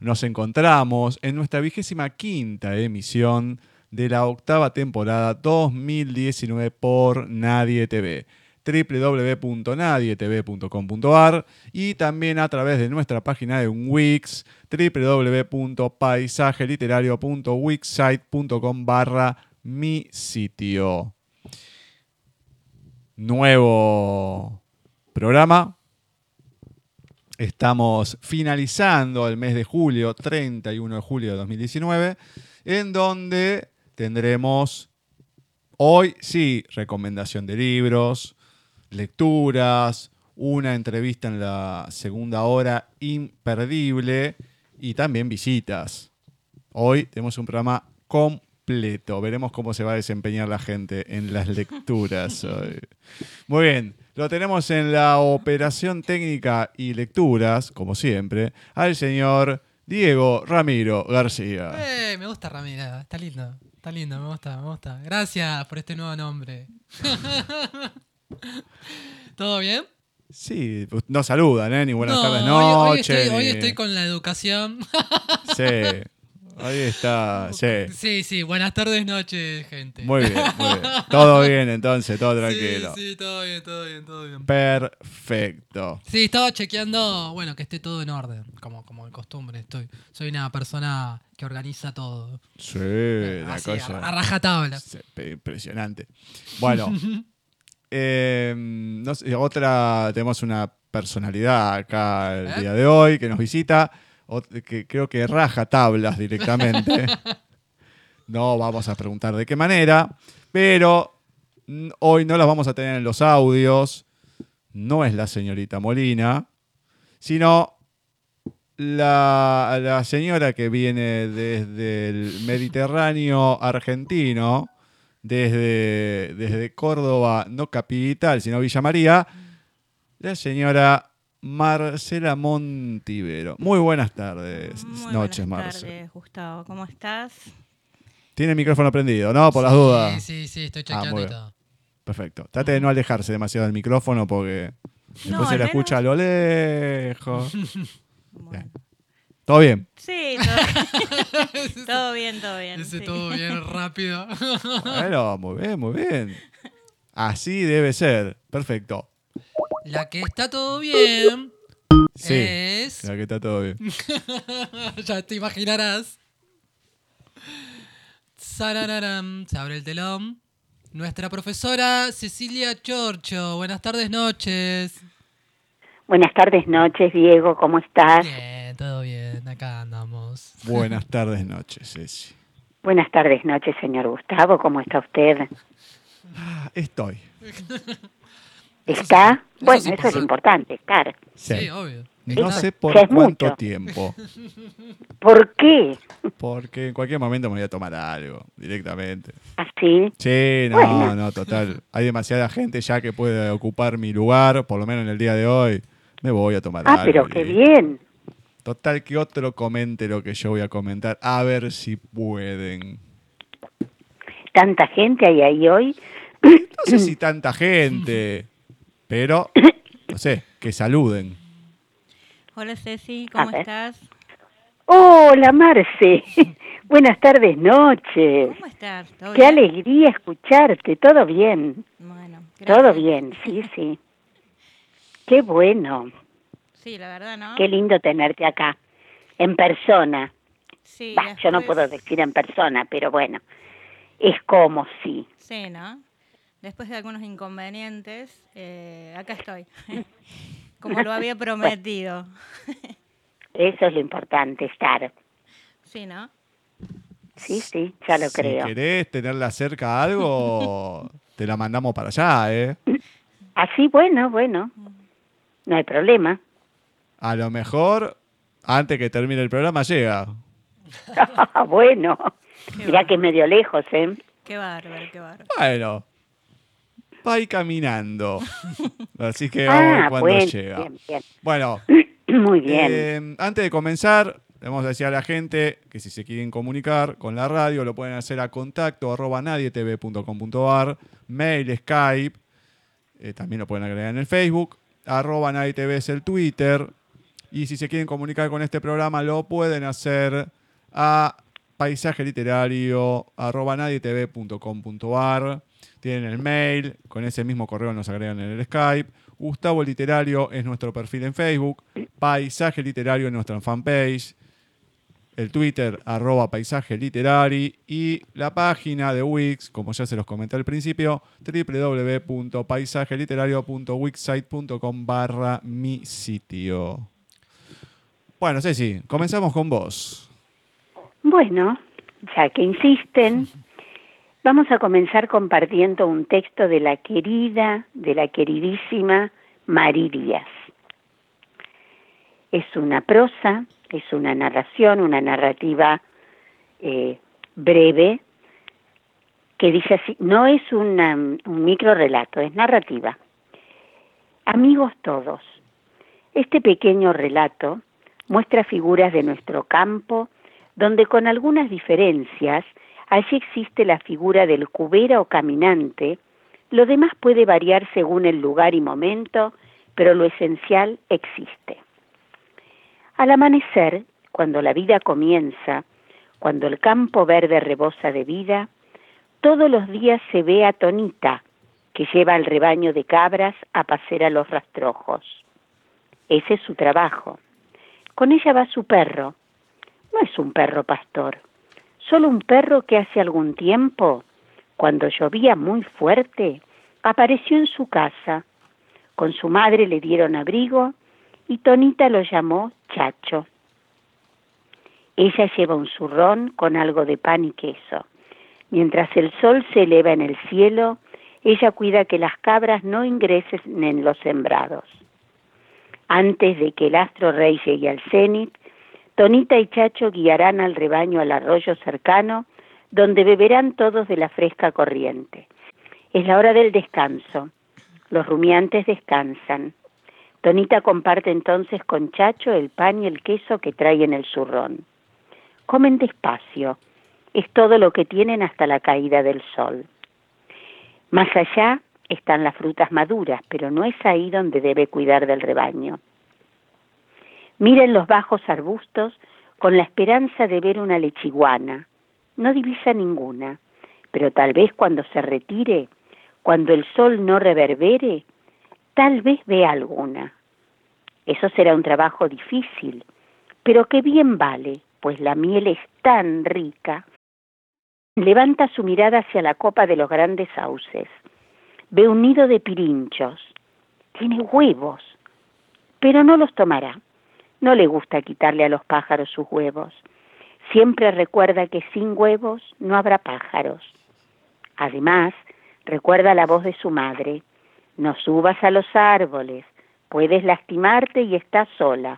Nos encontramos en nuestra vigésima quinta emisión de la octava temporada 2019 por Nadie TV www.nadietv.com.ar y también a través de nuestra página de Wix www.paisajeliterario.wixsite.com barra mi sitio. Nuevo programa, Estamos finalizando el mes de julio, 31 de julio de 2019, en donde tendremos hoy, sí, recomendación de libros, lecturas, una entrevista en la segunda hora imperdible y también visitas. Hoy tenemos un programa completo. Veremos cómo se va a desempeñar la gente en las lecturas. Muy bien. Lo tenemos en la operación técnica y lecturas, como siempre, al señor Diego Ramiro García. Eh, me gusta Ramiro, está lindo, está lindo, me gusta, me gusta. Gracias por este nuevo nombre. ¿Todo bien? Sí, no saludan, ¿eh? Ni buenas tardes, noches. hoy estoy con la educación. sí. Ahí está, sí. Sí, sí, buenas tardes, noches, gente. Muy bien, muy bien. Todo bien entonces, todo tranquilo. Sí, sí, todo bien, todo bien, todo bien. Perfecto. Sí, estaba chequeando, bueno, que esté todo en orden, como, como de costumbre. Estoy, soy una persona que organiza todo. Sí, la cosa. A, rajatabla. impresionante. Bueno, eh, no sé, otra, tenemos una personalidad acá el ¿Eh? día de hoy que nos visita que creo que raja tablas directamente. no vamos a preguntar de qué manera, pero hoy no las vamos a tener en los audios. No es la señorita Molina, sino la, la señora que viene desde el Mediterráneo argentino, desde, desde Córdoba, no capital, sino Villa María, la señora Marcela Montivero. Muy buenas tardes, Muy noches, buenas Marcela. tardes, Gustavo. ¿Cómo estás? Tiene el micrófono prendido, ¿no? Por las dudas. Sí, sí, sí, estoy Ah, chequeando y bien. todo. Perfecto. Trate de no alejarse demasiado del micrófono porque después No, se al la menos- escucha a lo lejos. Bueno. ¿Todo bien? Sí, todo, todo bien, todo bien. Ese sí. todo bien rápido. Bueno, muy bien, muy bien. Así debe ser. Perfecto. La que está todo bien Sí. es. Ya que está todo bien. ya te imaginarás. Sarararam, se abre el telón. Nuestra profesora Cecilia Chorcho. Buenas tardes, noches. Buenas tardes, noches, Diego, ¿cómo estás? Bien, todo bien, acá andamos. Buenas tardes, noches, Ceci. Buenas tardes, noches, señor Gustavo, ¿cómo está usted? Ah, Estoy. ¿Está? eso bueno, es eso es importante. importante, estar. Sí, Sí. obvio. No sé por es cuánto mucho. tiempo. ¿Por qué? Porque en cualquier momento me voy a tomar algo directamente. ¿Así? Sí, no, Bueno. no, total. Hay demasiada gente ya que puede ocupar mi lugar, por lo menos en el día de hoy. Me voy a tomar Ah, algo. pero qué y- bien. Total, que otro comente lo que yo voy a comentar. A ver si pueden. ¿Tanta gente hay ahí hoy? No sé si tanta gente, pero, no sé, que saluden. Hola Ceci, ¿cómo estás? Hola, Marce. Buenas tardes, noches. ¿Cómo estás? ¿Todo Qué bien? alegría escucharte. ¿Todo bien? Bueno, Todo bien, sí, sí. Qué bueno. Sí, la verdad, ¿no? Qué lindo tenerte acá. En persona. Sí, Bah, yo no puedo decir en persona, pero bueno, es como si. Sí, ¿no? Después de algunos inconvenientes, eh, acá estoy. Como lo había prometido. Eso es lo importante, estar. Sí, ¿no? Sí, sí, ya lo si creo. querés tenerla cerca a algo, te la mandamos para allá, ¿eh? Así, bueno, bueno. No hay problema. A lo mejor, antes que termine el programa, llega. bueno, mirá que es medio lejos, ¿eh? Qué bárbaro, qué bárbaro. Bueno, va a ir caminando. Así que vamos a ver Ah, cuándo bueno, llega. bien, bien. Bueno, Muy bien. Eh, antes de comenzar, le vamos a decir a la gente que si se quieren comunicar con la radio, lo pueden hacer a contacto arroba nadietv.com.ar, mail, Skype, eh, también lo pueden agregar en el Facebook, arroba nadietv es el Twitter, y si se quieren comunicar con este programa, lo pueden hacer a paisaje literario arroba nadietv.com.ar. Tienen el mail, con ese mismo correo nos agregan en el Skype. Gustavo Literario es nuestro perfil en Facebook. Paisaje Literario en nuestra fanpage. El Twitter, arroba paisaje literari. Y la página de Wix, como ya se los comenté al principio, www.paisajeliterario.wixsite.com barra mi sitio. Bueno, Ceci, comenzamos con vos. Bueno, ya que insisten, vamos a comenzar compartiendo un texto de la querida, de la queridísima Mari Díaz. Es una prosa, es una narración, una narrativa eh, breve, que dice así, no es un micro relato, es narrativa. Amigos todos, este pequeño relato muestra figuras de nuestro campo, donde con algunas diferencias, allí existe la figura del cubera o caminante, lo demás puede variar según el lugar y momento, pero lo esencial existe. Al amanecer, cuando la vida comienza, cuando el campo verde rebosa de vida, todos los días se ve a Tonita, que lleva al rebaño de cabras a pacer a los rastrojos. Ese es su trabajo. Con ella va su perro. No es un perro pastor, solo un perro que hace algún tiempo, cuando llovía muy fuerte, apareció en su casa. Con su madre le dieron abrigo y Tonita lo llamó Chacho. Ella lleva un zurrón con algo de pan y queso. Mientras el sol se eleva en el cielo, ella cuida que las cabras no ingresen en los sembrados. Antes de que el astro rey llegue al cenit, Tonita y Chacho guiarán al rebaño al arroyo cercano, donde beberán todos de la fresca corriente. Es la hora del descanso. Los rumiantes descansan. Tonita comparte entonces con Chacho el pan y el queso que trae en el zurrón. Comen despacio. Es todo lo que tienen hasta la caída del sol. Más allá están las frutas maduras, pero no es ahí donde debe cuidar del rebaño. Miren los bajos arbustos con la esperanza de ver una lechiguana. No divisa ninguna, pero tal vez cuando se retire, cuando el sol no reverbere, tal vez vea alguna. Eso será un trabajo difícil, pero que bien vale, pues la miel es tan rica. Levanta su mirada hacia la copa de los grandes sauces. Ve un nido de pirinchos. Tiene huevos, pero no los tomará. No le gusta quitarle a los pájaros sus huevos. Siempre recuerda que sin huevos no habrá pájaros. Además, recuerda la voz de su madre. No subas a los árboles, puedes lastimarte y estás sola.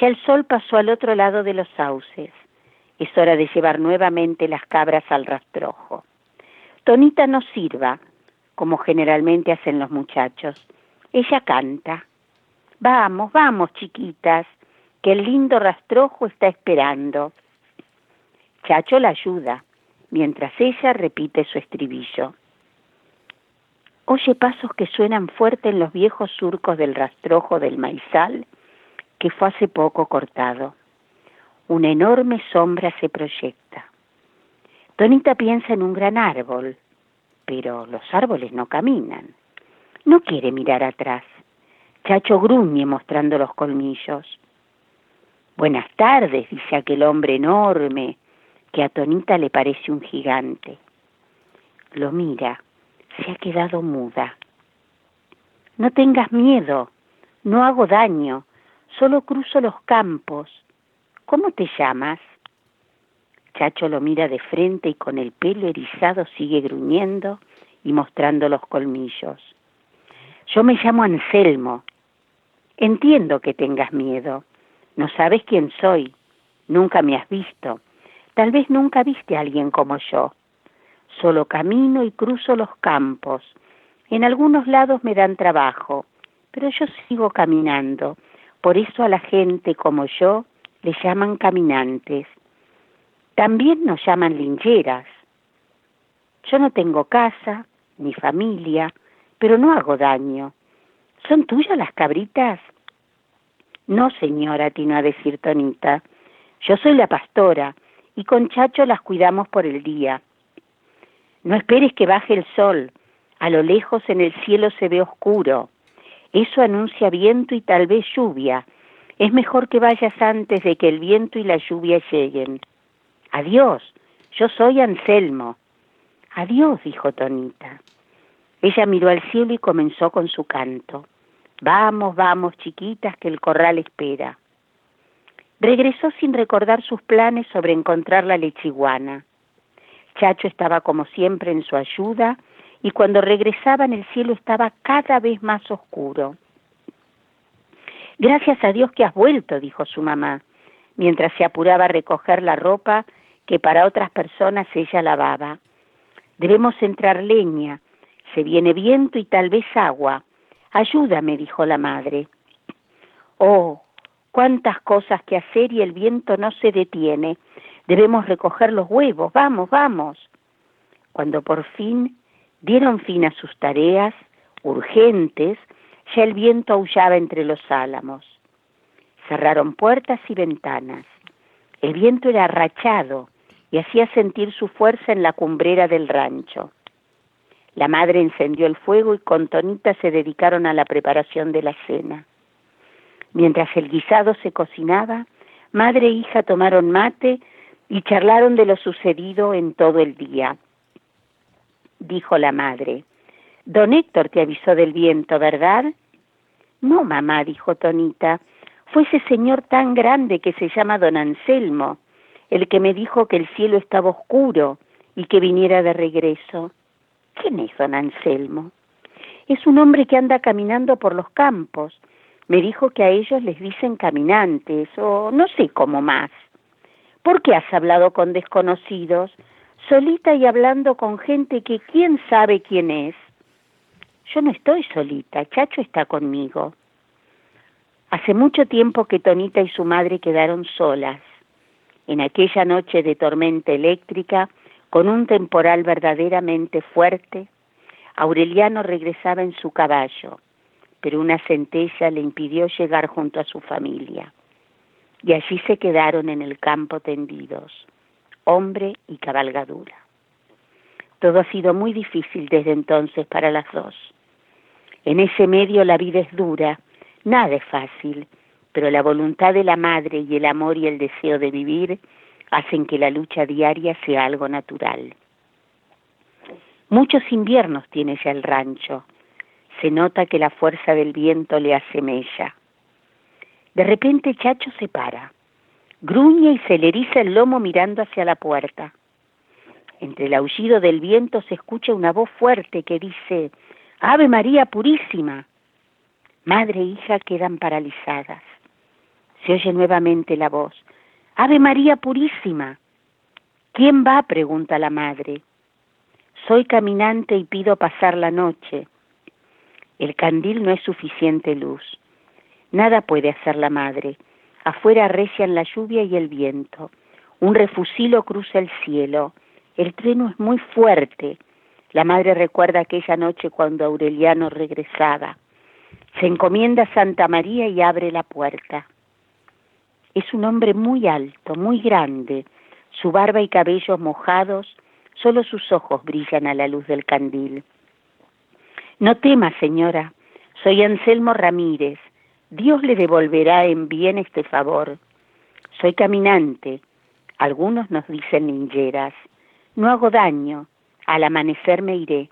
Ya el sol pasó al otro lado de los sauces. Es hora de llevar nuevamente las cabras al rastrojo. Tonita no sirva, como generalmente hacen los muchachos. Ella canta. Vamos, vamos, chiquitas, que el lindo rastrojo está esperando. Chacho la ayuda, mientras ella repite su estribillo. Oye pasos que suenan fuerte en los viejos surcos del rastrojo del maizal que fue hace poco cortado. Una enorme sombra se proyecta. Tonita piensa en un gran árbol, pero los árboles no caminan. No quiere mirar atrás. Chacho gruñe mostrando los colmillos. Buenas tardes, dice aquel hombre enorme, que a Tonita le parece un gigante. Lo mira, se ha quedado muda. No tengas miedo, no hago daño, solo cruzo los campos. ¿Cómo te llamas? Chacho lo mira de frente y con el pelo erizado sigue gruñendo y mostrando los colmillos. Yo me llamo Anselmo, Entiendo que tengas miedo. No sabes quién soy. Nunca me has visto. Tal vez nunca viste a alguien como yo. Solo camino y cruzo los campos. En algunos lados me dan trabajo, pero yo sigo caminando. Por eso a la gente como yo le llaman caminantes. También nos llaman lincheras. Yo no tengo casa ni familia, pero no hago daño. ¿Son tuyas las cabritas? No, señora, atinó a decir Tonita. Yo soy la pastora y con Chacho las cuidamos por el día. No esperes que baje el sol. A lo lejos en el cielo se ve oscuro. Eso anuncia viento y tal vez lluvia. Es mejor que vayas antes de que el viento y la lluvia lleguen. Adiós, yo soy Anselmo. Adiós, dijo Tonita. Ella miró al cielo y comenzó con su canto. Vamos, vamos, chiquitas, que el corral espera. Regresó sin recordar sus planes sobre encontrar la lechiguana. Chacho estaba como siempre en su ayuda y cuando regresaban el cielo estaba cada vez más oscuro. Gracias a Dios que has vuelto, dijo su mamá, mientras se apuraba a recoger la ropa que para otras personas ella lavaba. Debemos entrar leña, se viene viento y tal vez agua. Ayúdame, dijo la madre. Oh, cuántas cosas que hacer y el viento no se detiene. Debemos recoger los huevos. Vamos, vamos. Cuando por fin dieron fin a sus tareas urgentes, ya el viento aullaba entre los álamos. Cerraron puertas y ventanas. El viento era arrachado y hacía sentir su fuerza en la cumbrera del rancho. La madre encendió el fuego y con Tonita se dedicaron a la preparación de la cena. Mientras el guisado se cocinaba, madre e hija tomaron mate y charlaron de lo sucedido en todo el día. Dijo la madre, Don Héctor te avisó del viento, ¿verdad? No, mamá, dijo Tonita, fue ese señor tan grande que se llama don Anselmo, el que me dijo que el cielo estaba oscuro y que viniera de regreso. ¿Quién es don Anselmo? Es un hombre que anda caminando por los campos. Me dijo que a ellos les dicen caminantes o no sé cómo más. ¿Por qué has hablado con desconocidos, solita y hablando con gente que quién sabe quién es? Yo no estoy solita, Chacho está conmigo. Hace mucho tiempo que Tonita y su madre quedaron solas. En aquella noche de tormenta eléctrica, con un temporal verdaderamente fuerte, Aureliano regresaba en su caballo, pero una centella le impidió llegar junto a su familia. Y allí se quedaron en el campo tendidos, hombre y cabalgadura. Todo ha sido muy difícil desde entonces para las dos. En ese medio la vida es dura, nada es fácil, pero la voluntad de la madre y el amor y el deseo de vivir hacen que la lucha diaria sea algo natural. Muchos inviernos tiene ya el rancho. Se nota que la fuerza del viento le asemella. De repente Chacho se para, gruñe y se le eriza el lomo mirando hacia la puerta. Entre el aullido del viento se escucha una voz fuerte que dice, Ave María Purísima. Madre e hija quedan paralizadas. Se oye nuevamente la voz, Ave María Purísima. ¿Quién va? pregunta la madre. Soy caminante y pido pasar la noche. El candil no es suficiente luz. Nada puede hacer la madre. Afuera recian la lluvia y el viento. Un refusilo cruza el cielo. El trueno es muy fuerte. La madre recuerda aquella noche cuando Aureliano regresaba. Se encomienda a Santa María y abre la puerta. Es un hombre muy alto, muy grande. Su barba y cabellos mojados, solo sus ojos brillan a la luz del candil. No tema, señora. Soy Anselmo Ramírez. Dios le devolverá en bien este favor. Soy caminante, algunos nos dicen ninjeras. No hago daño, al amanecer me iré.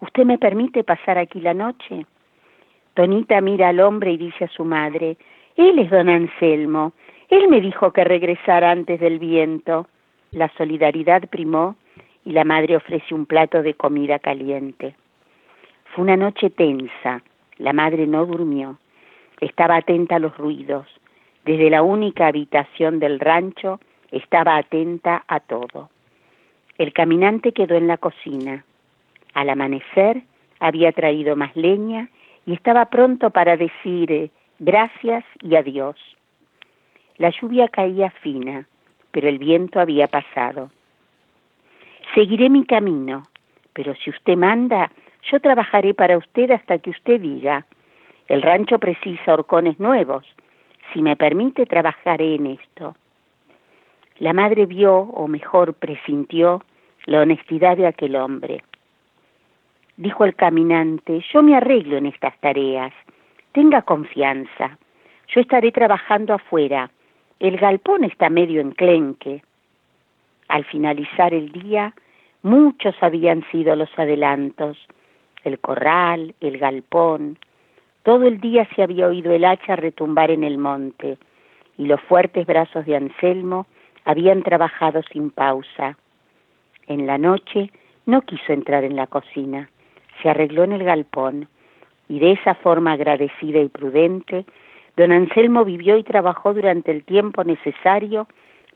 ¿Usted me permite pasar aquí la noche? Tonita mira al hombre y dice a su madre, Él es don Anselmo, él me dijo que regresara antes del viento. La solidaridad primó y la madre ofrece un plato de comida caliente. Fue una noche tensa, la madre no durmió. Estaba atenta a los ruidos. Desde la única habitación del rancho estaba atenta a todo. El caminante quedó en la cocina. Al amanecer había traído más leña y estaba pronto para decir gracias y adiós. La lluvia caía fina, pero el viento había pasado. Seguiré mi camino, pero si usted manda, yo trabajaré para usted hasta que usted diga, el rancho precisa horcones nuevos. Si me permite, trabajaré en esto. La madre vio, o mejor presintió, la honestidad de aquel hombre. Dijo el caminante, yo me arreglo en estas tareas. Tenga confianza. Yo estaré trabajando afuera. El galpón está medio enclenque. Al finalizar el día, muchos habían sido los adelantos. El corral, el galpón, todo el día se había oído el hacha retumbar en el monte, y los fuertes brazos de Anselmo habían trabajado sin pausa. En la noche no quiso entrar en la cocina, se arregló en el galpón, y de esa forma agradecida y prudente, don Anselmo vivió y trabajó durante el tiempo necesario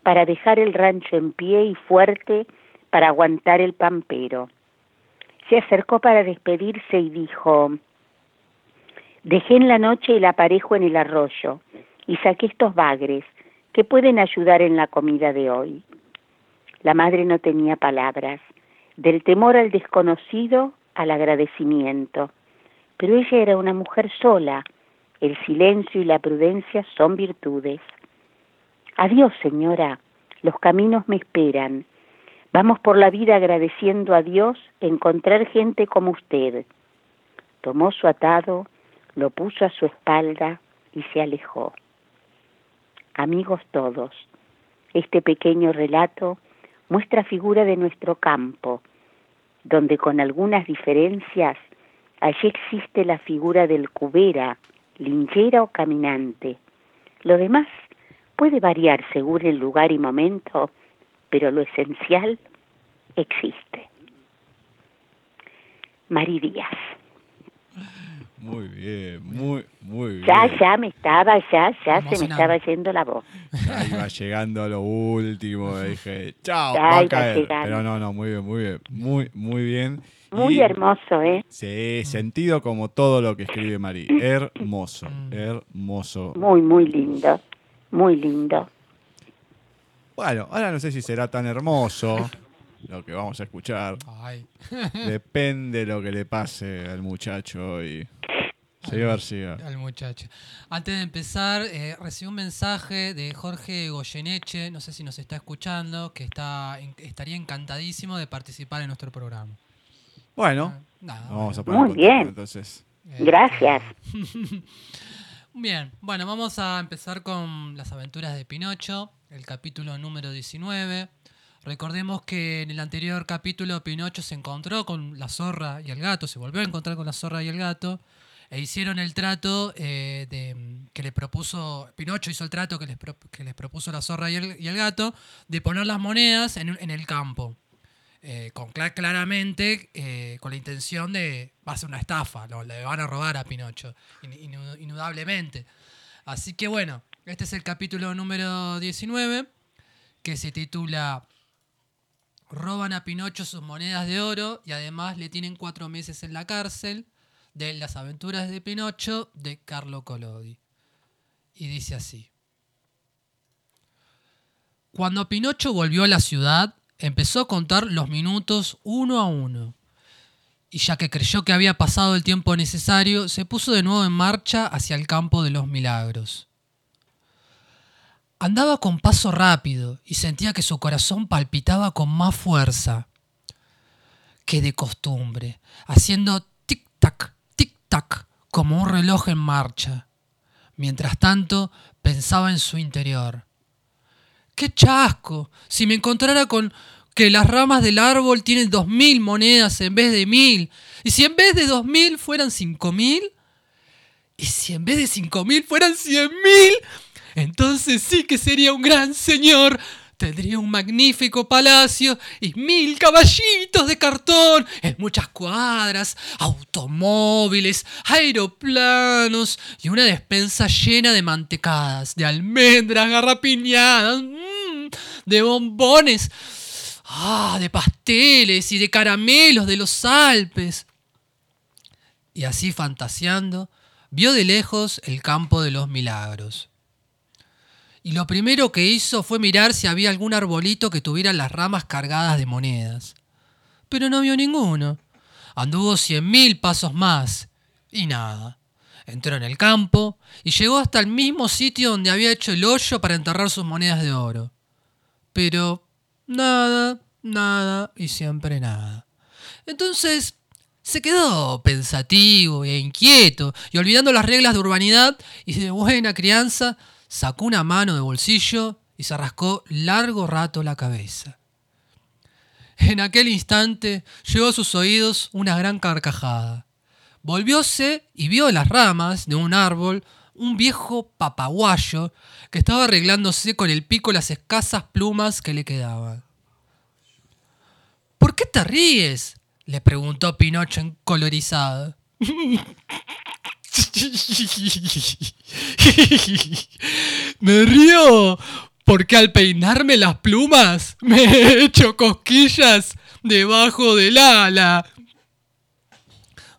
para dejar el rancho en pie y fuerte para aguantar el pampero. Se acercó para despedirse y dijo, Dejé en la noche el aparejo en el arroyo y saqué estos bagres que pueden ayudar en la comida de hoy. La madre no tenía palabras, del temor al desconocido al agradecimiento, pero ella era una mujer sola, el silencio y la prudencia son virtudes. Adiós, señora, los caminos me esperan. Vamos por la vida agradeciendo a Dios encontrar gente como usted. Tomó su atado, lo puso a su espalda y se alejó. Amigos todos, este pequeño relato muestra figura de nuestro campo, donde con algunas diferencias allí existe la figura del cubera, linchera o caminante. Lo demás puede variar según el lugar y momento, pero lo esencial existe. Mari Díaz. Muy bien, muy, muy bien. Ya, ya me estaba, ya, ya se me estaba yendo la voz. Ahí va llegando a lo último. Dije, chao, Ya va a iba caer. llegando. Pero no, no, muy bien, muy bien. Muy, muy bien. Muy Y- hermoso, ¿eh? Sí, sentido como todo lo que escribe Marí. Hermoso, Mm. hermoso. Muy, muy lindo. Muy lindo. Bueno, ahora no sé si será tan hermoso lo que vamos a escuchar. Ay. Depende de lo que le pase al muchacho hoy. Señor García. Al muchacho. Antes de empezar, eh, recibí un mensaje de Jorge Goyeneche, no sé si nos está escuchando, que está en- estaría encantadísimo de participar en nuestro programa. Bueno, Nada, vamos a poner Muy contacto, bien. entonces. Este, Gracias. Bien, bueno, vamos a empezar con las aventuras de Pinocho, el capítulo número 19. Recordemos que en el anterior capítulo Pinocho se encontró con la zorra y el gato, se volvió a encontrar con la zorra y el gato, e hicieron el trato eh, de, que le propuso, Pinocho hizo el trato que les, pro- que les propuso la zorra y el, y el gato, de poner las monedas en, en el campo. Eh, con cla- claramente eh, con la intención de va a ser una estafa, le van a robar a Pinocho, in- inu- indudablemente. Así que bueno, este es el capítulo número 19, que se titula Roban a Pinocho sus monedas de oro y además le tienen cuatro meses en la cárcel de las aventuras de Pinocho de Carlo Collodi. Y dice así. Cuando Pinocho volvió a la ciudad, empezó a contar los minutos uno a uno. Y ya que creyó que había pasado el tiempo necesario, se puso de nuevo en marcha hacia el campo de los milagros. Andaba con paso rápido y sentía que su corazón palpitaba con más fuerza que de costumbre, haciendo tic-tac, tic-tac, como un reloj en marcha. Mientras tanto, pensaba en su interior. ¡Qué chasco! Si me encontrara con que las ramas del árbol tienen dos mil monedas en vez de mil. Y si en vez de dos mil fueran cinco mil. Y si en vez de cinco mil fueran cien mil. Entonces sí que sería un gran señor. Tendría un magnífico palacio y mil caballitos de cartón en muchas cuadras, automóviles, aeroplanos y una despensa llena de mantecadas, de almendras garrapiñadas, mm, de bombones, ah, de pasteles y de caramelos de los Alpes. Y así fantaseando, vio de lejos el campo de los milagros. Y lo primero que hizo fue mirar si había algún arbolito que tuviera las ramas cargadas de monedas. Pero no vio ninguno. Anduvo cien mil pasos más. Y nada. Entró en el campo y llegó hasta el mismo sitio donde había hecho el hoyo para enterrar sus monedas de oro. Pero nada, nada y siempre nada. Entonces se quedó pensativo e inquieto y olvidando las reglas de urbanidad y de buena crianza, sacó una mano de bolsillo y se rascó largo rato la cabeza. En aquel instante llegó a sus oídos una gran carcajada. Volvióse y vio en las ramas de un árbol un viejo papaguayo que estaba arreglándose con el pico las escasas plumas que le quedaban. ¿Por qué te ríes? le preguntó Pinocho encolorizado. Me río porque al peinarme las plumas me he hecho cosquillas debajo del ala.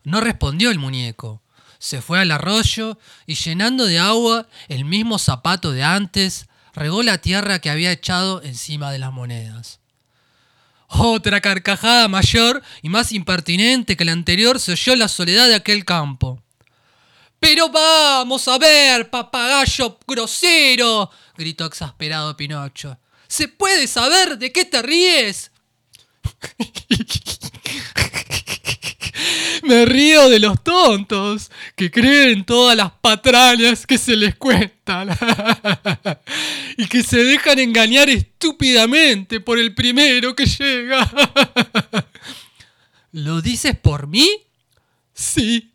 No respondió el muñeco. Se fue al arroyo y llenando de agua el mismo zapato de antes, regó la tierra que había echado encima de las monedas. Otra carcajada mayor y más impertinente que la anterior se oyó la soledad de aquel campo. Pero vamos a ver, papagayo grosero, gritó exasperado Pinocho. ¿Se puede saber de qué te ríes? Me río de los tontos que creen todas las patrañas que se les cuentan y que se dejan engañar estúpidamente por el primero que llega. ¿Lo dices por mí? Sí,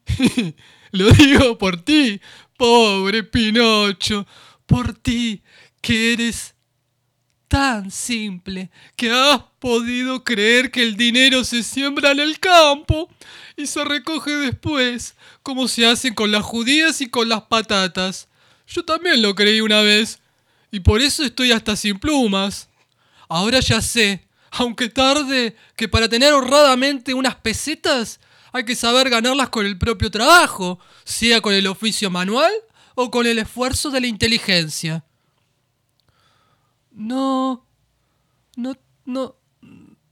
lo digo por ti, pobre Pinocho, por ti que eres tan simple que has podido creer que el dinero se siembra en el campo y se recoge después, como se hace con las judías y con las patatas. Yo también lo creí una vez, y por eso estoy hasta sin plumas. Ahora ya sé, aunque tarde, que para tener honradamente unas pesetas hay que saber ganarlas con el propio trabajo, sea con el oficio manual o con el esfuerzo de la inteligencia. No, no, no,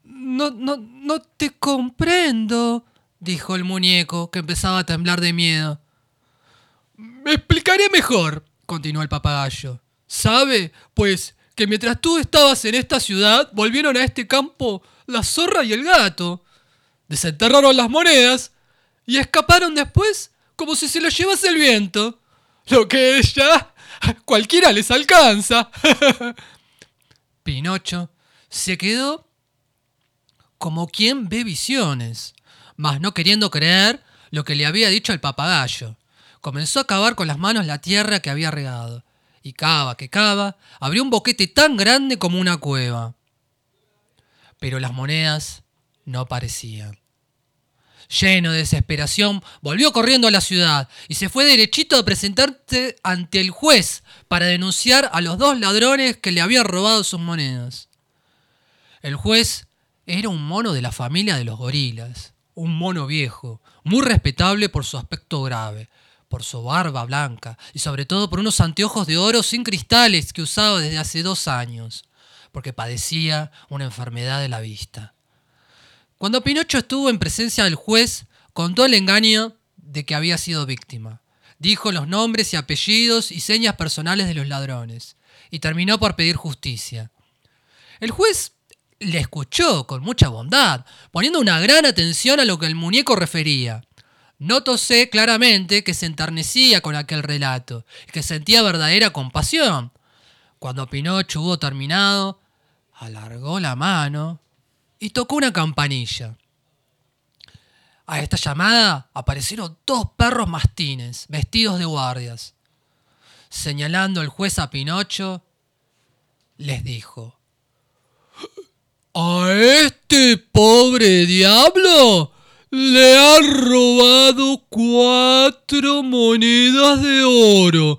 no, no, no te comprendo, dijo el muñeco, que empezaba a temblar de miedo. Me explicaré mejor, continuó el papagayo. ¿Sabe? Pues que mientras tú estabas en esta ciudad, volvieron a este campo la zorra y el gato. Desenterraron las monedas y escaparon después como si se los llevase el viento. Lo que es ya cualquiera les alcanza. Pinocho se quedó como quien ve visiones, mas no queriendo creer lo que le había dicho el papagayo. Comenzó a cavar con las manos la tierra que había regado, y cava que cava, abrió un boquete tan grande como una cueva. Pero las monedas no aparecían. Lleno de desesperación, volvió corriendo a la ciudad y se fue derechito a presentarse ante el juez para denunciar a los dos ladrones que le habían robado sus monedas. El juez era un mono de la familia de los gorilas, un mono viejo, muy respetable por su aspecto grave, por su barba blanca y sobre todo por unos anteojos de oro sin cristales que usaba desde hace dos años, porque padecía una enfermedad de la vista. Cuando Pinocho estuvo en presencia del juez, contó el engaño de que había sido víctima. Dijo los nombres y apellidos y señas personales de los ladrones, y terminó por pedir justicia. El juez le escuchó con mucha bondad, poniendo una gran atención a lo que el muñeco refería. Nótose claramente que se enternecía con aquel relato y que sentía verdadera compasión. Cuando Pinocho hubo terminado, alargó la mano y tocó una campanilla. A esta llamada aparecieron dos perros mastines, vestidos de guardias. Señalando el juez a Pinocho, les dijo, A este pobre diablo le han robado cuatro monedas de oro.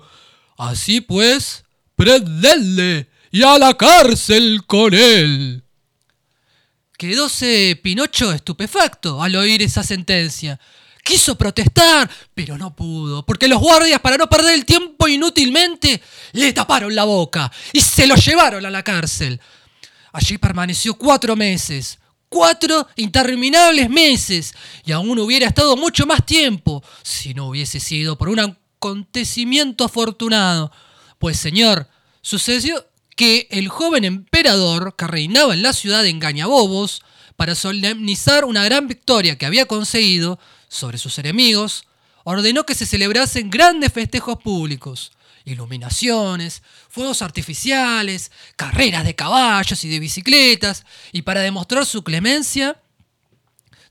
Así pues, prendedle y a la cárcel con él. Quedóse Pinocho estupefacto al oír esa sentencia. Quiso protestar, pero no pudo, porque los guardias, para no perder el tiempo inútilmente, le taparon la boca y se lo llevaron a la cárcel. Allí permaneció cuatro meses, cuatro interminables meses, y aún hubiera estado mucho más tiempo si no hubiese sido por un acontecimiento afortunado. Pues, señor, sucedió que el joven emperador que reinaba en la ciudad de Engañabobos, para solemnizar una gran victoria que había conseguido sobre sus enemigos, ordenó que se celebrasen grandes festejos públicos, iluminaciones, fuegos artificiales, carreras de caballos y de bicicletas, y para demostrar su clemencia,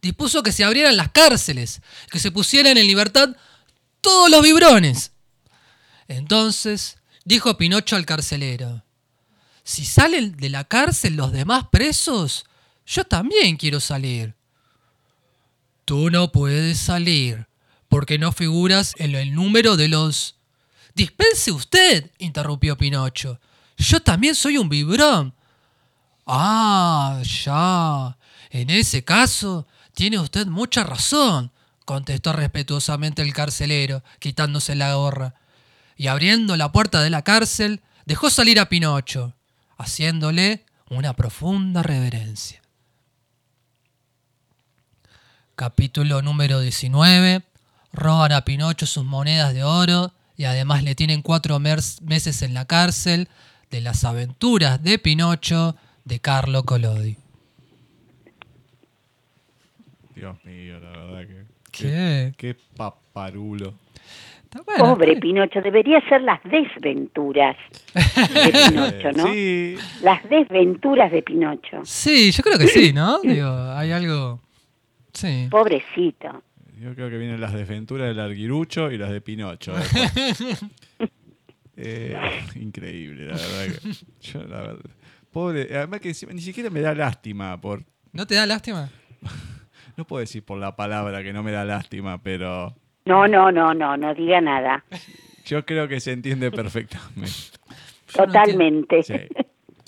dispuso que se abrieran las cárceles, que se pusieran en libertad todos los vibrones. Entonces dijo Pinocho al carcelero, si salen de la cárcel los demás presos, yo también quiero salir. Tú no puedes salir, porque no figuras en el número de los... Dispense usted, interrumpió Pinocho. Yo también soy un vibrón. Ah, ya. En ese caso, tiene usted mucha razón, contestó respetuosamente el carcelero, quitándose la gorra. Y abriendo la puerta de la cárcel, dejó salir a Pinocho haciéndole una profunda reverencia. Capítulo número 19. Roban a Pinocho sus monedas de oro y además le tienen cuatro meses en la cárcel de las aventuras de Pinocho de Carlo Collodi. Dios mío, la verdad que. ¿Qué? Qué paparulo. Está bueno, Pobre. Pinocho, debería ser las desventuras de Pinocho, ¿no? Sí, Las desventuras de Pinocho. Sí, yo creo que sí, ¿no? Digo, hay algo. Sí. Pobrecito. yo creo que vienen las desventuras del arguirucho y las de Pinocho. después. Eh, increíble, la verdad. que- yo, la verdad. Pobre, además que ni siquiera me da lástima por. ¿No te da lástima? No puedo decir por la palabra que no me da lástima, pero No, no, no, no, no diga nada. yo creo que se entiende perfectamente. No Totalmente. Sí,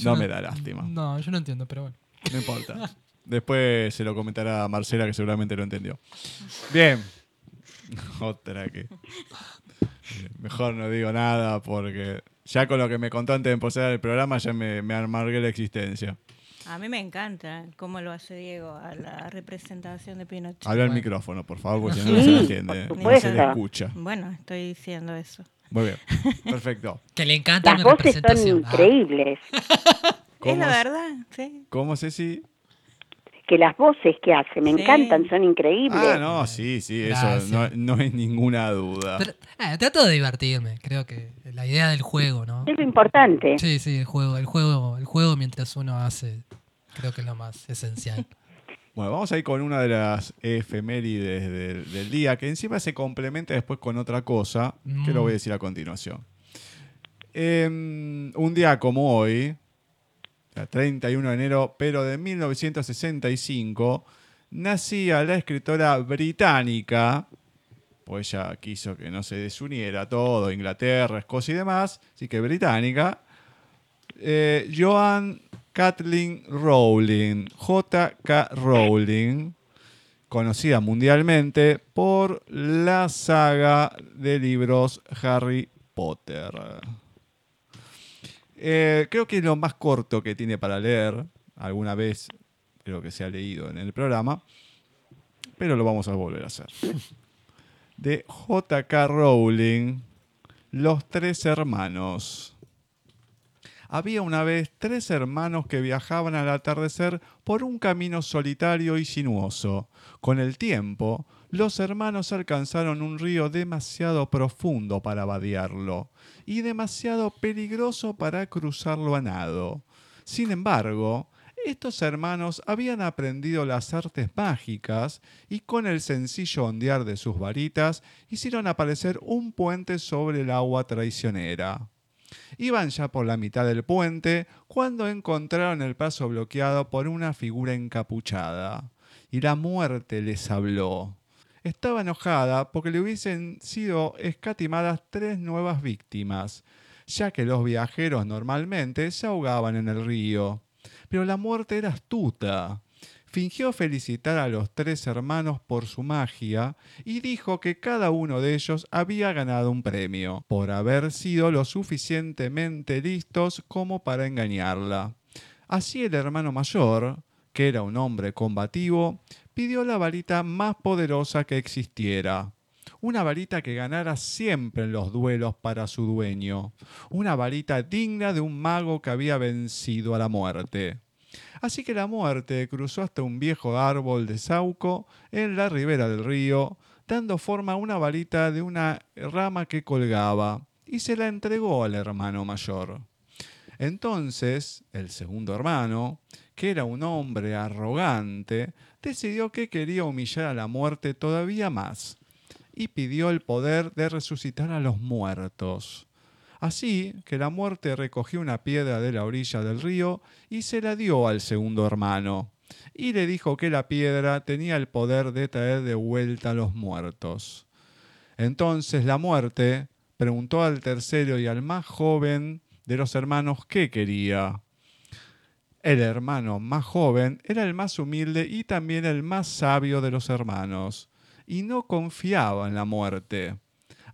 no me da lástima. No, yo no entiendo, pero bueno. No importa. Después se lo comentará a Marcela, que seguramente lo entendió. Bien. Otra que. Mejor no digo nada porque ya con lo que me contó antes de empezar el programa ya me, me amargué la existencia. A mí me encanta cómo lo hace Diego a la representación de Pinochet. Habla al Bueno. micrófono, por favor, porque si no, no se le entiende. No se le escucha. Bueno, estoy diciendo eso. Muy bien. Perfecto. Que le encanta Las mi voces son. Ah, increíbles. Es ¿Cómo, la verdad, sí. ¿Cómo Ceci? Que las voces que hace me Sí. encantan, son increíbles. Ah, no, sí, sí, eso no, no hay ninguna duda. pero, eh, trato de divertirme. Creo que la idea del juego, ¿no? Es lo importante. Sí, sí, el juego, el juego, el juego mientras uno hace, creo que es lo más esencial. Bueno, vamos a ir con una de las efemérides del, del día, que encima se complementa después con otra cosa, que lo voy a decir a continuación. Em, un día como hoy, 31 de enero, pero de 1965, nacía la escritora británica, pues ella quiso que no se desuniera todo, Inglaterra, Escocia y demás, así que británica, eh, Joan Kathleen Rowling, J.K. Rowling, conocida mundialmente por la saga de libros Harry Potter. Eh, creo que es lo más corto que tiene para leer. Alguna vez creo que se ha leído en el programa, pero lo vamos a volver a hacer. De J.K. Rowling, Los Tres Hermanos. Había una vez tres hermanos que viajaban al atardecer por un camino solitario y sinuoso. Con el tiempo, los hermanos alcanzaron un río demasiado profundo para vadearlo y demasiado peligroso para cruzarlo a nado. Sin embargo, estos hermanos habían aprendido las artes mágicas y con el sencillo ondear de sus varitas hicieron aparecer un puente sobre el agua traicionera. Iban ya por la mitad del puente cuando encontraron el paso bloqueado por una figura encapuchada. Y la muerte les habló. Estaba enojada porque le hubiesen sido escatimadas tres nuevas víctimas, ya que los viajeros normalmente se ahogaban en el río. Pero la muerte era astuta. Fingió felicitar a los tres hermanos por su magia y dijo que cada uno de ellos había ganado un premio, por haber sido lo suficientemente listos como para engañarla. Así el hermano mayor, que era un hombre combativo, pidió la varita más poderosa que existiera. Una varita que ganara siempre en los duelos para su dueño. Una varita digna de un mago que había vencido a la muerte. Así que la muerte cruzó hasta un viejo árbol de sauco en la ribera del río, dando forma a una varita de una rama que colgaba, y se la entregó al hermano mayor. Entonces, el segundo hermano, que era un hombre arrogante, decidió que quería humillar a la muerte todavía más, y pidió el poder de resucitar a los muertos. Así que la muerte recogió una piedra de la orilla del río y se la dio al segundo hermano, y le dijo que la piedra tenía el poder de traer de vuelta a los muertos. Entonces la muerte preguntó al tercero y al más joven de los hermanos qué quería. El hermano más joven era el más humilde y también el más sabio de los hermanos, y no confiaba en la muerte.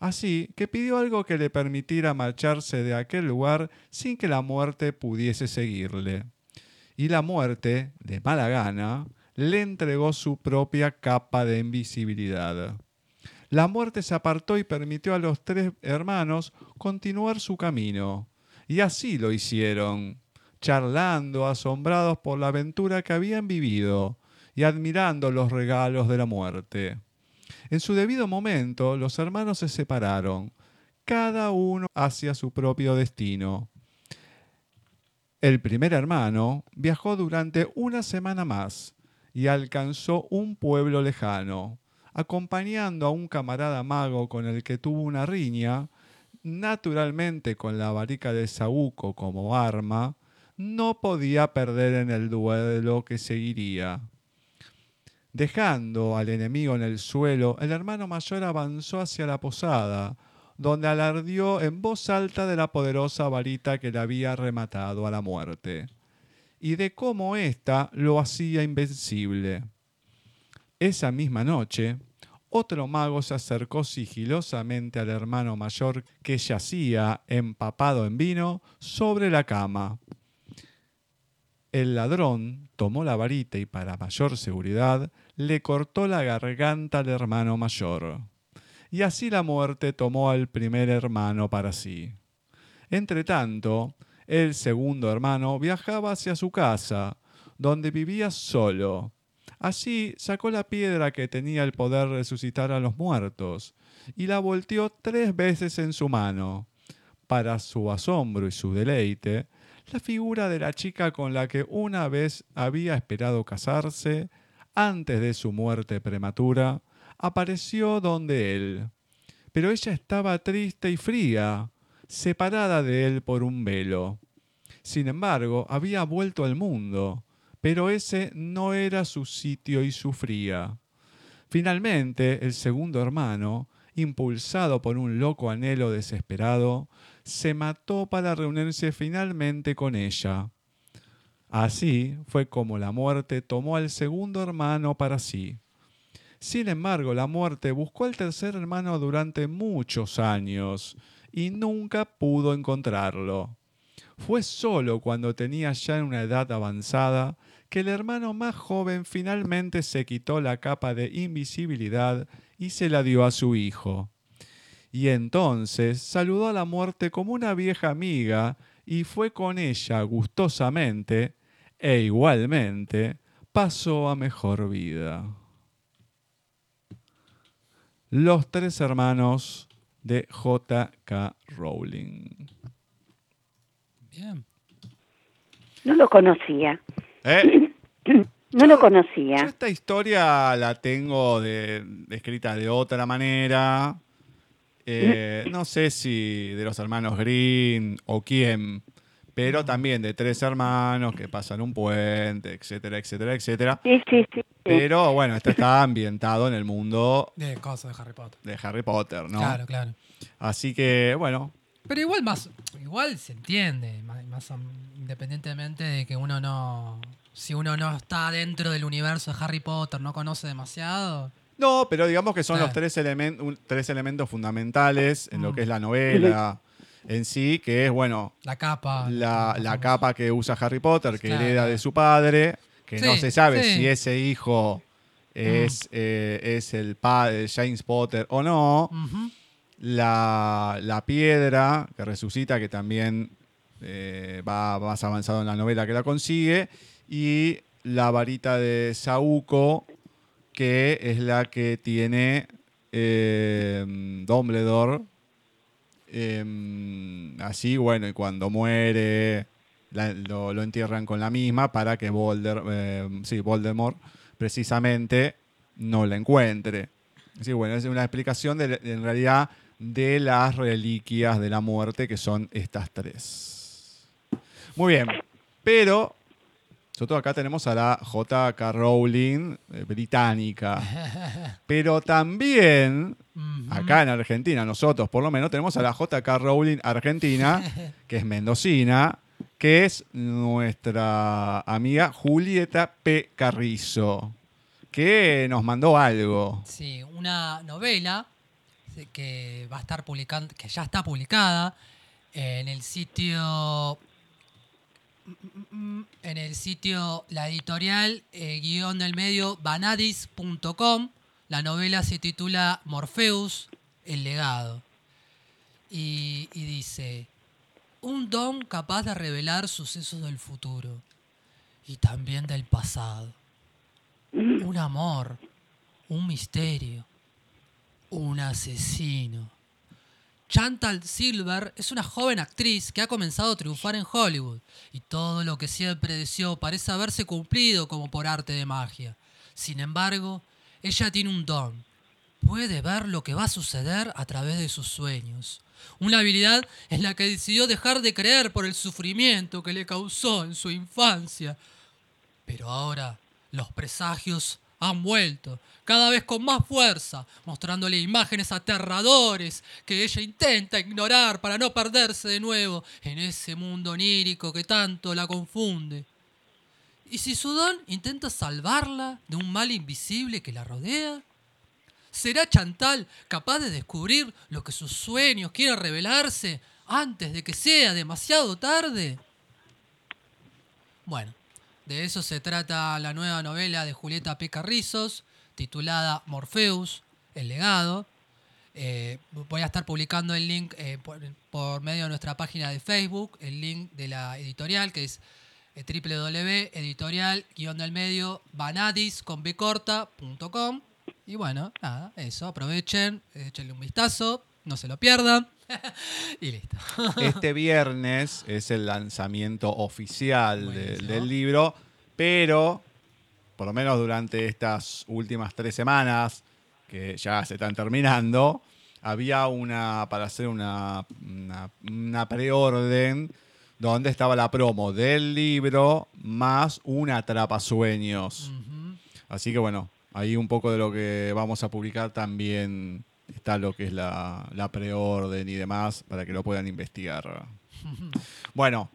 Así que pidió algo que le permitiera marcharse de aquel lugar sin que la muerte pudiese seguirle. Y la muerte, de mala gana, le entregó su propia capa de invisibilidad. La muerte se apartó y permitió a los tres hermanos continuar su camino. Y así lo hicieron, charlando, asombrados por la aventura que habían vivido y admirando los regalos de la muerte. En su debido momento, los hermanos se separaron, cada uno hacia su propio destino. El primer hermano viajó durante una semana más y alcanzó un pueblo lejano. Acompañando a un camarada mago con el que tuvo una riña, naturalmente con la varica de Saúco como arma, no podía perder en el duelo que seguiría. Dejando al enemigo en el suelo, el hermano mayor avanzó hacia la posada, donde alardió en voz alta de la poderosa varita que le había rematado a la muerte, y de cómo ésta lo hacía invencible. Esa misma noche, otro mago se acercó sigilosamente al hermano mayor que yacía, empapado en vino, sobre la cama. El ladrón tomó la varita y para mayor seguridad le cortó la garganta al hermano mayor. Y así la muerte tomó al primer hermano para sí. Entretanto, el segundo hermano viajaba hacia su casa, donde vivía solo, Así sacó la piedra que tenía el poder de resucitar a los muertos y la volteó tres veces en su mano. Para su asombro y su deleite, la figura de la chica con la que una vez había esperado casarse, antes de su muerte prematura, apareció donde él. Pero ella estaba triste y fría, separada de él por un velo. Sin embargo, había vuelto al mundo, pero ese no era su sitio y sufría. Finalmente, el segundo hermano, impulsado por un loco anhelo desesperado, se mató para reunirse finalmente con ella. Así fue como la muerte tomó al segundo hermano para sí. Sin embargo, la muerte buscó al tercer hermano durante muchos años y nunca pudo encontrarlo. Fue solo cuando tenía ya una edad avanzada que el hermano más joven finalmente se quitó la capa de invisibilidad y se la dio a su hijo. Y entonces saludó a la muerte como una vieja amiga y fue con ella gustosamente e igualmente pasó a mejor vida. Los tres hermanos de J.K. Rowling. Bien. No lo conocía. ¿Eh? No lo conocía. Yo esta historia la tengo de, escrita de otra manera. Eh, no sé si de los hermanos Green o quién, pero también de tres hermanos que pasan un puente, etcétera, etcétera, etcétera. Sí, sí, sí. sí. Pero bueno, esto está ambientado en el mundo De cosas de Harry Potter. de Harry Potter, ¿no? Claro, claro. Así que, bueno, Pero igual más, igual se entiende, más, más independientemente de que uno no, si uno no está dentro del universo de Harry Potter, no conoce demasiado. no, pero digamos que son Claro. los tres, elemen- un- tres elementos fundamentales en lo Mm. que es la novela en sí, que es, bueno, La capa. la, la capa que usa Harry Potter, que Claro. hereda de su padre, que no se sabe sí. Mm. si ese hijo es, eh, es el padre de James Potter o no. Ujú. La, la piedra que resucita, que también eh, va más avanzado en la novela que la consigue. Y la varita de Saúco, que es la que tiene eh, Dumbledore. Eh, así, bueno, y cuando muere, lo, entierran con la misma para que sí, Voldemort precisamente no la encuentre. Sí, bueno, es una explicación de, en realidad de las reliquias de la muerte, que son estas tres. Muy bien, pero nosotros acá tenemos a la J.K. Rowling eh, británica, pero también acá en Argentina, nosotros por lo menos tenemos a la JK Rowling Argentina, que es mendocina, que es nuestra amiga Julieta P. Carrizo, que nos mandó algo. Sí, una novela que va a estar publicando, que ya está publicada en el sitio en el sitio la editorial eh, guion del medio vanadis.com la novela se titula Morpheus el legado. Y, y dice un don capaz de revelar sucesos del futuro y también del pasado. Un amor un misterio, un asesino. Chantal Silver es una joven actriz que ha comenzado a triunfar en Hollywood y todo lo que siempre deseó parece haberse cumplido como por arte de magia. Sin embargo, ella tiene un don, puede ver lo que va a suceder a través de sus sueños. Una habilidad en la que decidió dejar de creer por el sufrimiento que le causó en su infancia. Pero ahora los presagios han vuelto, cada vez con más fuerza, mostrándole imágenes aterradores que ella intenta ignorar para no perderse de nuevo en ese mundo onírico que tanto la confunde. ¿Y si su don intenta salvarla de un mal invisible que la rodea? ¿Será Chantal capaz de descubrir lo que sus sueños quieren revelarse antes de que sea demasiado tarde? Bueno, de eso se trata la nueva novela de Julieta P. Carrizos, titulada Morpheus, El legado. Eh, voy a estar publicando el link eh, por, medio de nuestra página de Facebook, el link de la editorial, que es eh, www.editorial-del-medio banadis con Y bueno, nada, eso, aprovechen, échenle un vistazo, no se lo pierdan. y listo. este viernes es el lanzamiento oficial de, del libro, pero por lo menos durante estas últimas tres semanas, que ya se están terminando, había una, para hacer una, una, preorden donde estaba la promo del libro más una atrapasueños. Así que bueno, ahí un poco de lo que vamos a publicar también está lo que es la, la preorden y demás para que lo puedan investigar. bueno,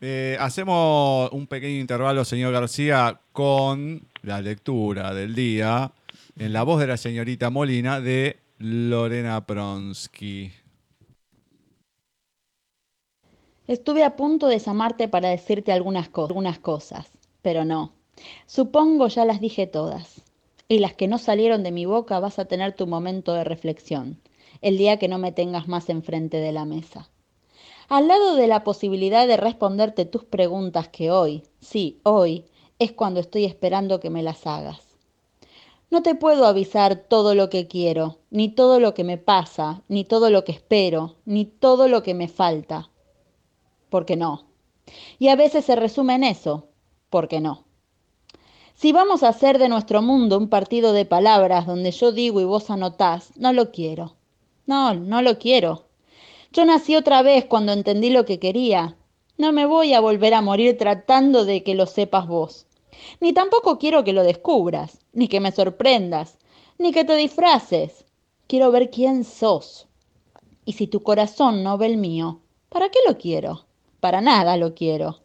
eh, hacemos un pequeño intervalo, señor García, con la lectura del día en la voz de la señorita Molina de Lorena Pronsky. Estuve a punto de llamarte para decirte algunas, algunas cosas, pero no. Supongo ya las dije todas. Y las que no salieron de mi boca vas a tener tu momento de reflexión, el día que no me tengas más enfrente de la mesa al lado de la posibilidad de responderte tus preguntas que hoy, sí, hoy, es cuando estoy esperando que me las hagas. No te puedo avisar todo lo que quiero, ni todo lo que me pasa, ni todo lo que espero, ni todo lo que me falta. Porque no. Y a veces se resume en eso, porque no. Si vamos a hacer de nuestro mundo un partido de palabras donde yo digo y vos anotás, no lo quiero. No, no lo quiero. Yo nací otra vez cuando entendí lo que quería. No me voy a volver a morir tratando de que lo sepas vos. Ni tampoco quiero que lo descubras, ni que me sorprendas, ni que te disfraces. Quiero ver quién sos. Y si tu corazón no ve el mío, ¿para qué lo quiero? Para nada lo quiero.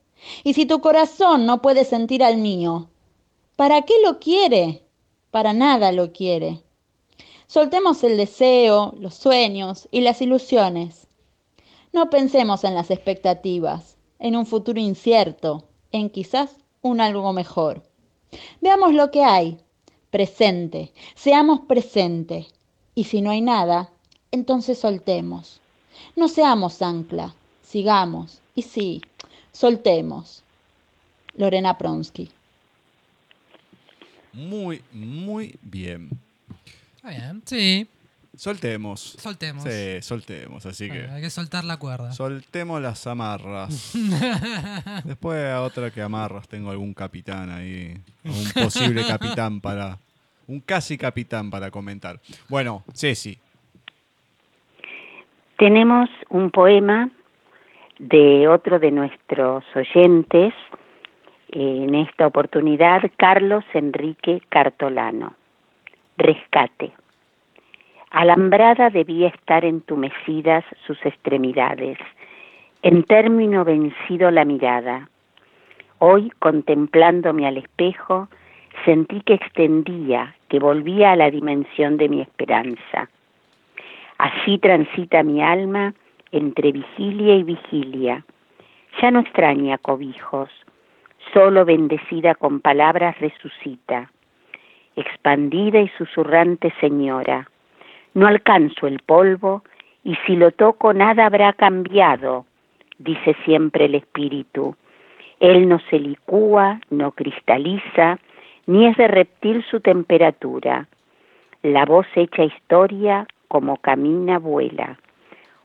Y si tu corazón no puede sentir al mío, ¿para qué lo quiere? Para nada lo quiere. Soltemos el deseo, los sueños y las ilusiones. No pensemos en las expectativas, en un futuro incierto, en quizás un algo mejor. Veamos lo que hay, presente, seamos presente. Y si no hay nada, entonces soltemos. No seamos ancla, sigamos. Y sí, soltemos. Lorena Pronsky. Muy, muy bien. Está bien, sí. Soltemos. Soltemos. Sí, soltemos, así que. hay que soltar la cuerda. Soltemos las amarras. Después a otra que amarras tengo algún capitán ahí. Un posible capitán para. Un casi capitán para comentar. Bueno, Ceci. Tenemos un poema de otro de nuestros oyentes, en esta oportunidad Carlos Enrique Cartolano. Rescate. Alambrada debía estar entumecidas sus extremidades, en término vencido la mirada. Hoy, contemplándome al espejo, sentí que extendía, que volvía a la dimensión de mi esperanza. Así transita mi alma entre vigilia y vigilia. Ya no extraña cobijos, solo bendecida con palabras resucita. Expandida y susurrante señora, no alcanzo el polvo y si lo toco nada habrá cambiado, dice siempre el espíritu. Él no se licúa, no cristaliza, ni es de reptil su temperatura. La voz echa historia como camina vuela.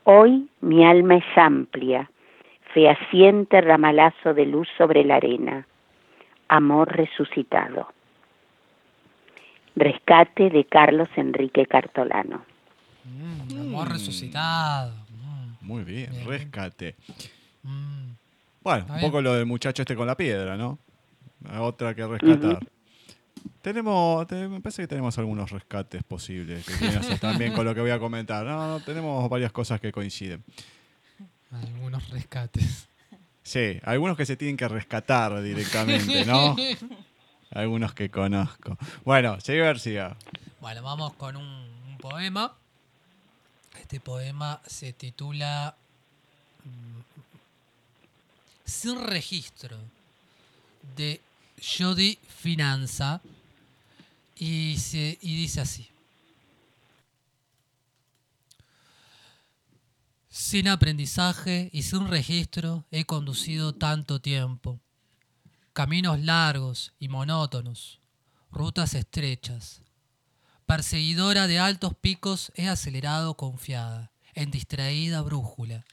Hoy mi alma es amplia, fehaciente ramalazo de luz sobre la arena. Amor resucitado. Rescate de Carlos Enrique Cartolano. Mm, amor resucitado. Mm, Muy bien, Bien. rescate. mm. Bueno, un poco lo del muchacho este con la piedra, ¿no? Otra que rescatar. Tenemos, te- me parece que tenemos algunos rescates posibles que también con lo que voy a comentar. No, no, tenemos varias cosas que coinciden. Algunos rescates. Sí, algunos que se tienen que rescatar directamente, ¿no? Algunos que conozco. Bueno, sigue García. Bueno, vamos con un, un poema. Este poema se titula mm, Sin registro de Jody Finanza y, se, y dice así. Sin aprendizaje y sin registro he conducido tanto tiempo. Caminos largos y monótonos, rutas estrechas. Perseguidora de altos picos he acelerado confiada, en distraída brújula.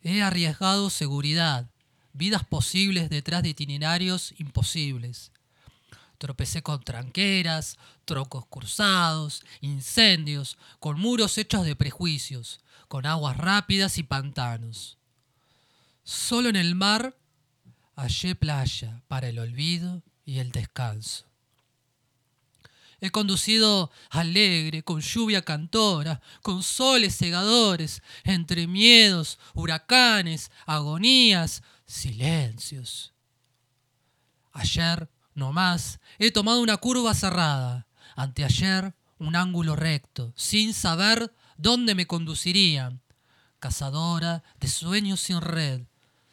He arriesgado seguridad, vidas posibles detrás de itinerarios imposibles. Tropecé con tranqueras, troncos cruzados, incendios, con muros hechos de prejuicios, con aguas rápidas y pantanos. Solo en el mar hallé playa para el olvido y el descanso. He conducido alegre, con lluvia cantora, con soles cegadores, entre miedos, huracanes, agonías, silencios. Ayer, no más, he tomado una curva cerrada, anteayer un ángulo recto, sin saber dónde me conducirían. Cazadora de sueños sin red,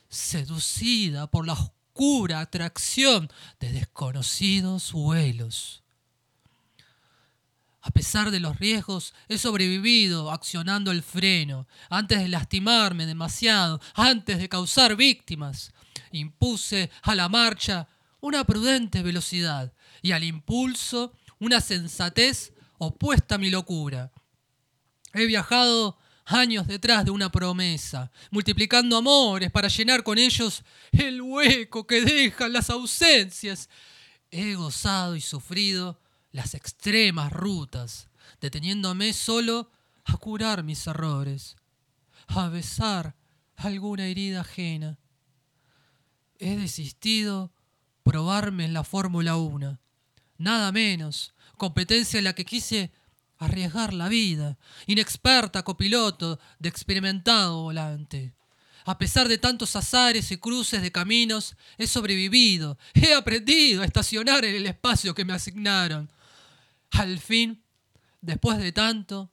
seducida por la oscura atracción de desconocidos vuelos. A pesar de los riesgos, he sobrevivido accionando el freno, antes de lastimarme demasiado, antes de causar víctimas. Impuse a la marcha una prudente velocidad y al impulso una sensatez opuesta a mi locura. He viajado años detrás de una promesa, multiplicando amores para llenar con ellos el hueco que dejan las ausencias. He gozado y sufrido las extremas rutas, deteniéndome solo a curar mis errores, a besar alguna herida ajena. He desistido probarme en la Fórmula 1, nada menos, competencia en la que quise arriesgar la vida, inexperta copiloto de experimentado volante. A pesar de tantos azares y cruces de caminos, he sobrevivido, he aprendido a estacionar en el espacio que me asignaron. Al fin, después de tanto,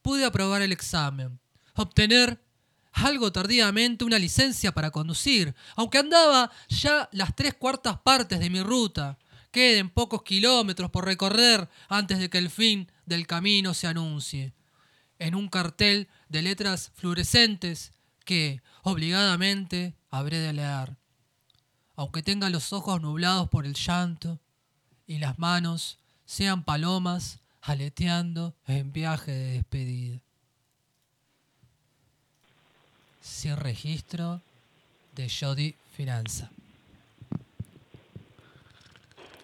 pude aprobar el examen, obtener algo tardíamente una licencia para conducir, aunque andaba ya las tres cuartas partes de mi ruta. Queden pocos kilómetros por recorrer antes de que el fin del camino se anuncie. En un cartel de letras fluorescentes que, obligadamente, habré de leer. Aunque tenga los ojos nublados por el llanto y las manos sean palomas aleteando en viaje de despedida. Sin registro de Jody Finanza.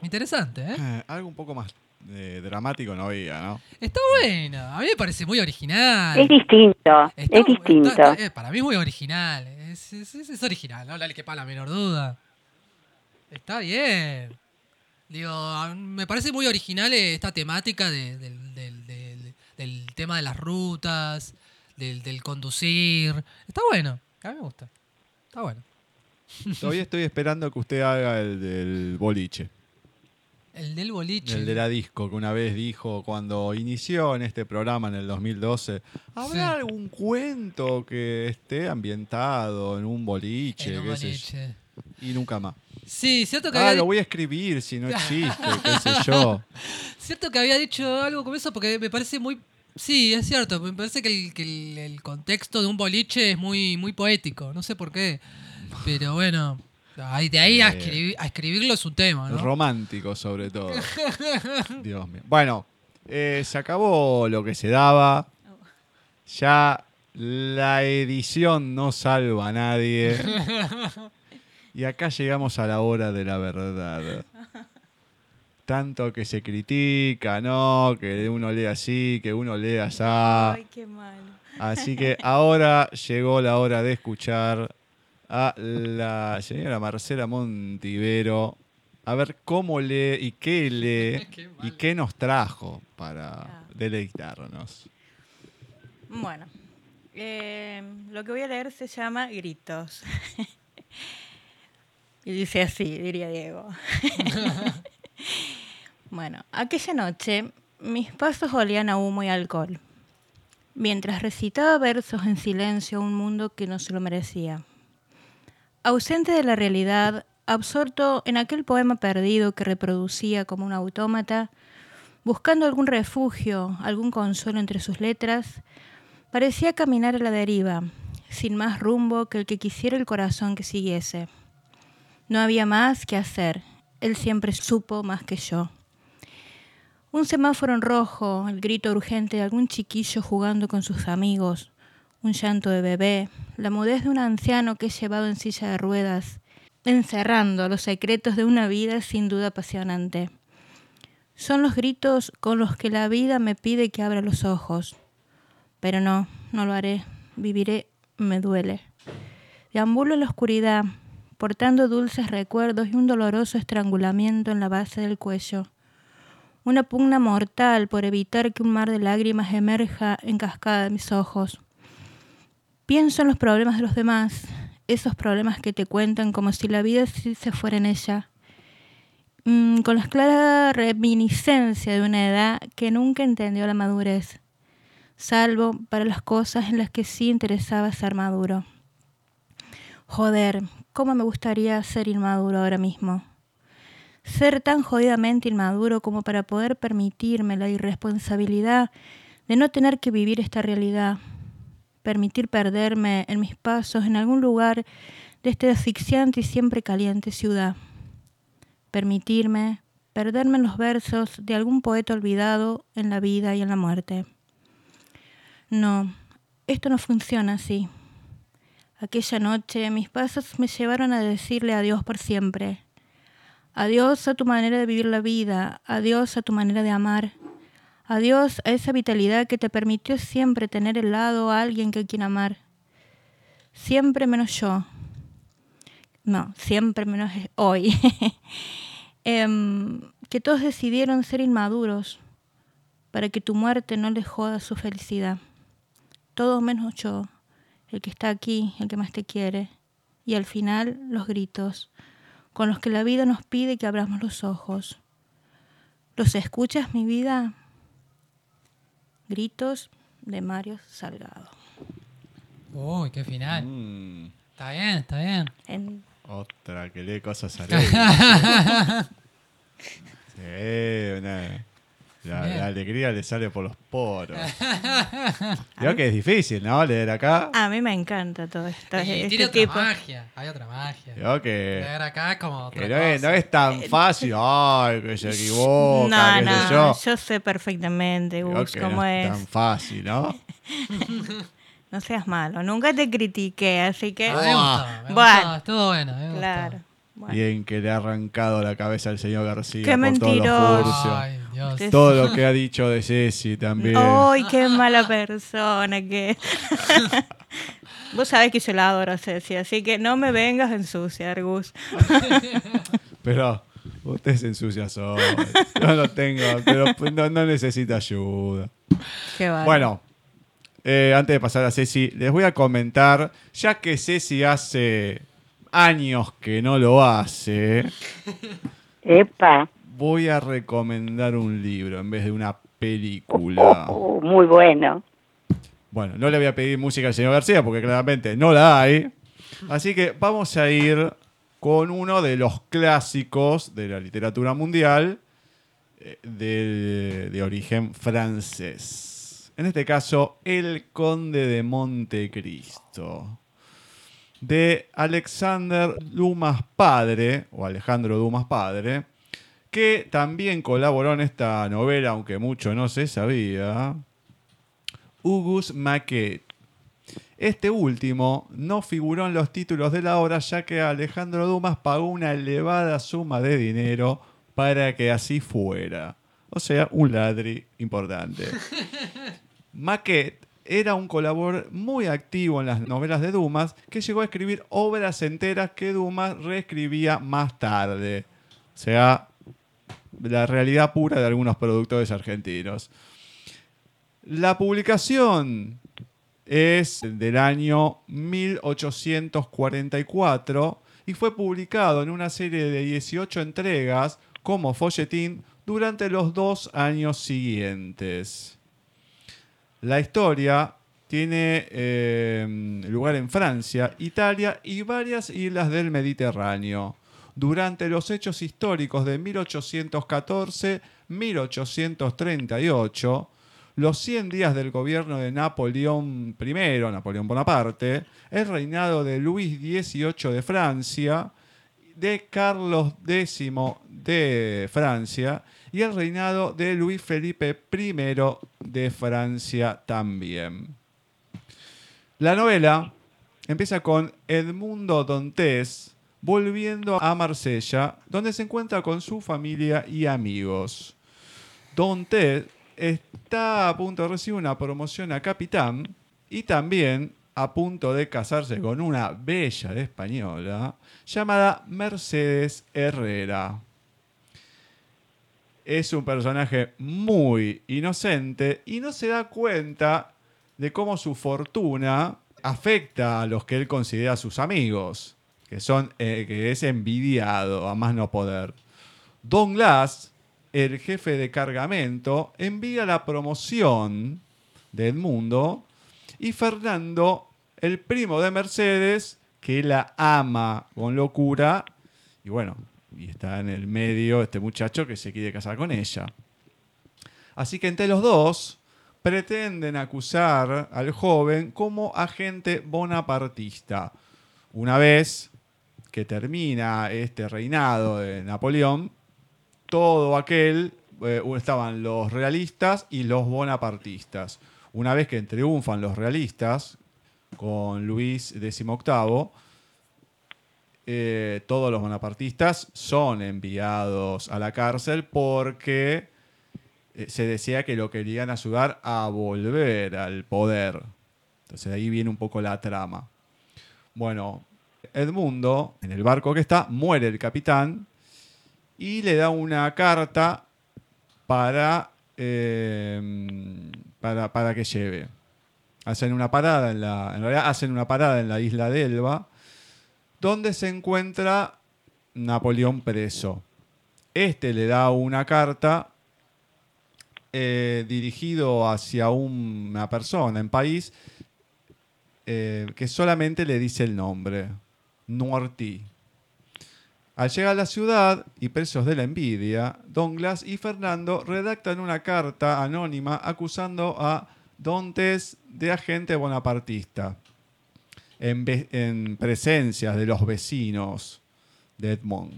Interesante, ¿eh? Eh, algo un poco más eh, dramático no había, ¿no? Está buena. A mí me parece muy original. Es distinto, Está- es distinto. está- está- eh, para mí es muy original. Es, es- es- es original, no le quepa la menor duda. Está bien. Digo, me parece muy original esta temática de- del, del- del- del tema de las rutas, del, del conducir. Está bueno. A mí me gusta. Está bueno. Todavía estoy esperando que usted haga el del boliche. El del boliche. El de la disco, que una vez dijo cuando inició en este programa en el 2012, ¿habrá Sí. algún cuento que esté ambientado en un boliche? En un boliche. Y nunca más. Sí, cierto que Ah, había lo voy a escribir si no existe, qué sé yo. Cierto que había dicho algo como eso porque me parece muy... Sí, es cierto, me parece que el, que el- el contexto de un boliche es muy, muy poético, no sé por qué. Pero bueno, ahí- de ahí a, Eh. escribir, a escribirlo es un tema, ¿no? Romántico sobre todo. Dios mío. Bueno, eh, se acabó lo que se daba. Ya la edición no salva a nadie. Y acá llegamos a la hora de la verdad. Tanto que se critica, ¿no? Que uno lee así, que uno lee así. Ay, qué malo. Así que ahora llegó la hora de escuchar a la señora Marcela Montivero. A ver cómo lee y qué lee Qué y qué nos trajo para Ah. deleitarnos. Bueno, eh, lo que voy a leer se llama Gritos. y dice así, diría Diego. bueno, aquella noche mis pasos olían a humo y alcohol, mientras recitaba versos en silencio a un mundo que no se lo merecía. Ausente de la realidad, absorto en aquel poema perdido que reproducía como un autómata, buscando algún refugio, algún consuelo entre sus letras, Parecía caminar a la deriva, sin más rumbo que el que quisiera el corazón que siguiese. No había más que hacer, él siempre supo más que yo. Un semáforo en rojo, el grito urgente de algún chiquillo jugando con sus amigos, un llanto de bebé, la mudez de un anciano que es llevado en silla de ruedas, encerrando los secretos de una vida sin duda apasionante. Son los gritos con los que la vida me pide que abra los ojos. Pero no, no lo haré. Viviré, me duele. Deambulo en la oscuridad, portando dulces recuerdos y un doloroso estrangulamiento en la base del cuello. Una pugna mortal por evitar que un mar de lágrimas emerja en cascada de mis ojos. Pienso en los problemas de los demás, esos problemas que te cuentan como si la vida se fuera en ella. Mm, con la clara reminiscencia de una edad que nunca entendió la madurez salvo para las cosas en las que sí interesaba ser maduro. Joder, cómo me gustaría ser inmaduro ahora mismo. Ser tan jodidamente inmaduro como para poder permitirme la irresponsabilidad de no tener que vivir esta realidad. Permitir perderme en mis pasos en algún lugar de esta asfixiante y siempre caliente ciudad. Permitirme perderme en los versos de algún poeta olvidado en la vida y en la muerte. No, esto no funciona así. Aquella noche mis pasos me llevaron a decirle adiós por siempre. Adiós a tu manera de vivir la vida, adiós a tu manera de amar, adiós a esa vitalidad que te permitió siempre tener al lado a alguien que quien amar. Siempre menos yo. No, siempre menos hoy. Em, que todos decidieron ser inmaduros para que tu muerte no les joda su felicidad todo menos yo, el que está aquí, el que más te quiere, y al final los gritos, con los que la vida nos pide que abramos los ojos. ¿Los escuchas, mi vida? Gritos de Mario Salgado. Uy, qué final. Mm, Está bien, está bien. En- otra que lee cosas alegres. sí, una- la, alegría le sale por los poros. Creo que es difícil, ¿no? Leer acá. a mí me encanta todo esto. Y este tiene otra tipo. magia. Hay otra magia. Creo que, Leer acá es como que otra no, es, no es tan fácil. Ay, que se equivoca, No, no, sé yo. yo sé perfectamente, Gus, que cómo no es es. tan fácil, ¿no? No seas malo, nunca te critiqué, así que... Ah, me gustó, me Bueno. gustó, estuvo bueno. me gustó. claro. bueno. Bien que le ha arrancado la cabeza al señor García Qué por todos los mentiroso. Dios. Todo lo que ha dicho de Ceci también. ¡Ay, qué mala persona que es! Vos sabés que yo la adoro a Ceci, así que no me vengas a ensuciar, Gus. Pero usted se ensucia solo. Yo lo tengo, pero no, no necesita ayuda. Qué bárbaro. Bueno, eh, antes de pasar a Ceci, les voy a comentar, ya que Ceci hace años que no lo hace, Epa, voy a recomendar un libro en vez de una película. oh, muy bueno. Bueno, no le voy a pedir música al señor García porque claramente no la hay. Así que vamos a ir con uno de los clásicos de la literatura mundial eh, de, de origen francés. En este caso, El Conde de Montecristo. De Alexander Dumas Padre, o Alejandro Dumas Padre, que también colaboró en esta novela, aunque mucho no se sabía. Ugus Maquet. Este último no figuró en los títulos de la obra ya que Alejandro Dumas pagó una elevada suma de dinero para que así fuera. O sea, un ladri importante. Maquet era un colaborador muy activo en las novelas de Dumas que llegó a escribir obras enteras que Dumas reescribía más tarde. O sea, la realidad pura de algunos productores argentinos. La publicación es del año 1844 y fue publicado en una serie de 18 entregas como folletín durante los dos años siguientes. La historia tiene eh, lugar en Francia, Italia y varias islas del Mediterráneo. Durante los hechos históricos de 1814-1838, los 100 días del gobierno de Napoleón I, Napoleón Bonaparte, el reinado de Luis XVIII de Francia, de Carlos X de Francia y el reinado de Luis Felipe I de Francia también. La novela empieza con Edmundo Dantes volviendo a Marsella, donde se encuentra con su familia y amigos. Dantes está a punto de recibir una promoción a capitán y también a punto de casarse con una bella española llamada Mercedes Herrera. Es un personaje muy inocente y no se da cuenta de cómo su fortuna afecta a los que él considera sus amigos, que, son, eh, que es envidiado a más no poder. Don Glass el jefe de cargamento envía la promoción de Edmundo y Fernando, el primo de Mercedes, que la ama con locura y bueno, y está en el medio este muchacho que se quiere casar con ella. Así que entre los dos pretenden acusar al joven como agente bonapartista. Una vez que termina este reinado de Napoleón, todo aquel, eh, estaban los realistas y los bonapartistas. Una vez que triunfan los realistas con Luis XVIII, eh, todos los bonapartistas son enviados a la cárcel porque eh, se decía que lo querían ayudar a volver al poder. Entonces ahí viene un poco la trama. Bueno, Edmundo, en el barco que está, muere el capitán y le da una carta para, eh, para, para, que lleve. Hacen una parada en la. Realidad hacen una parada en la isla de Elba, donde se encuentra Napoleón preso. Este le da una carta eh, dirigido hacia una persona en país eh, que solamente le dice el nombre, Nuartí. Al llegar a la ciudad y presos de la envidia, Glass y Fernando redactan una carta anónima acusando a Dontes de agente bonapartista en, presencia de los vecinos de Edmond.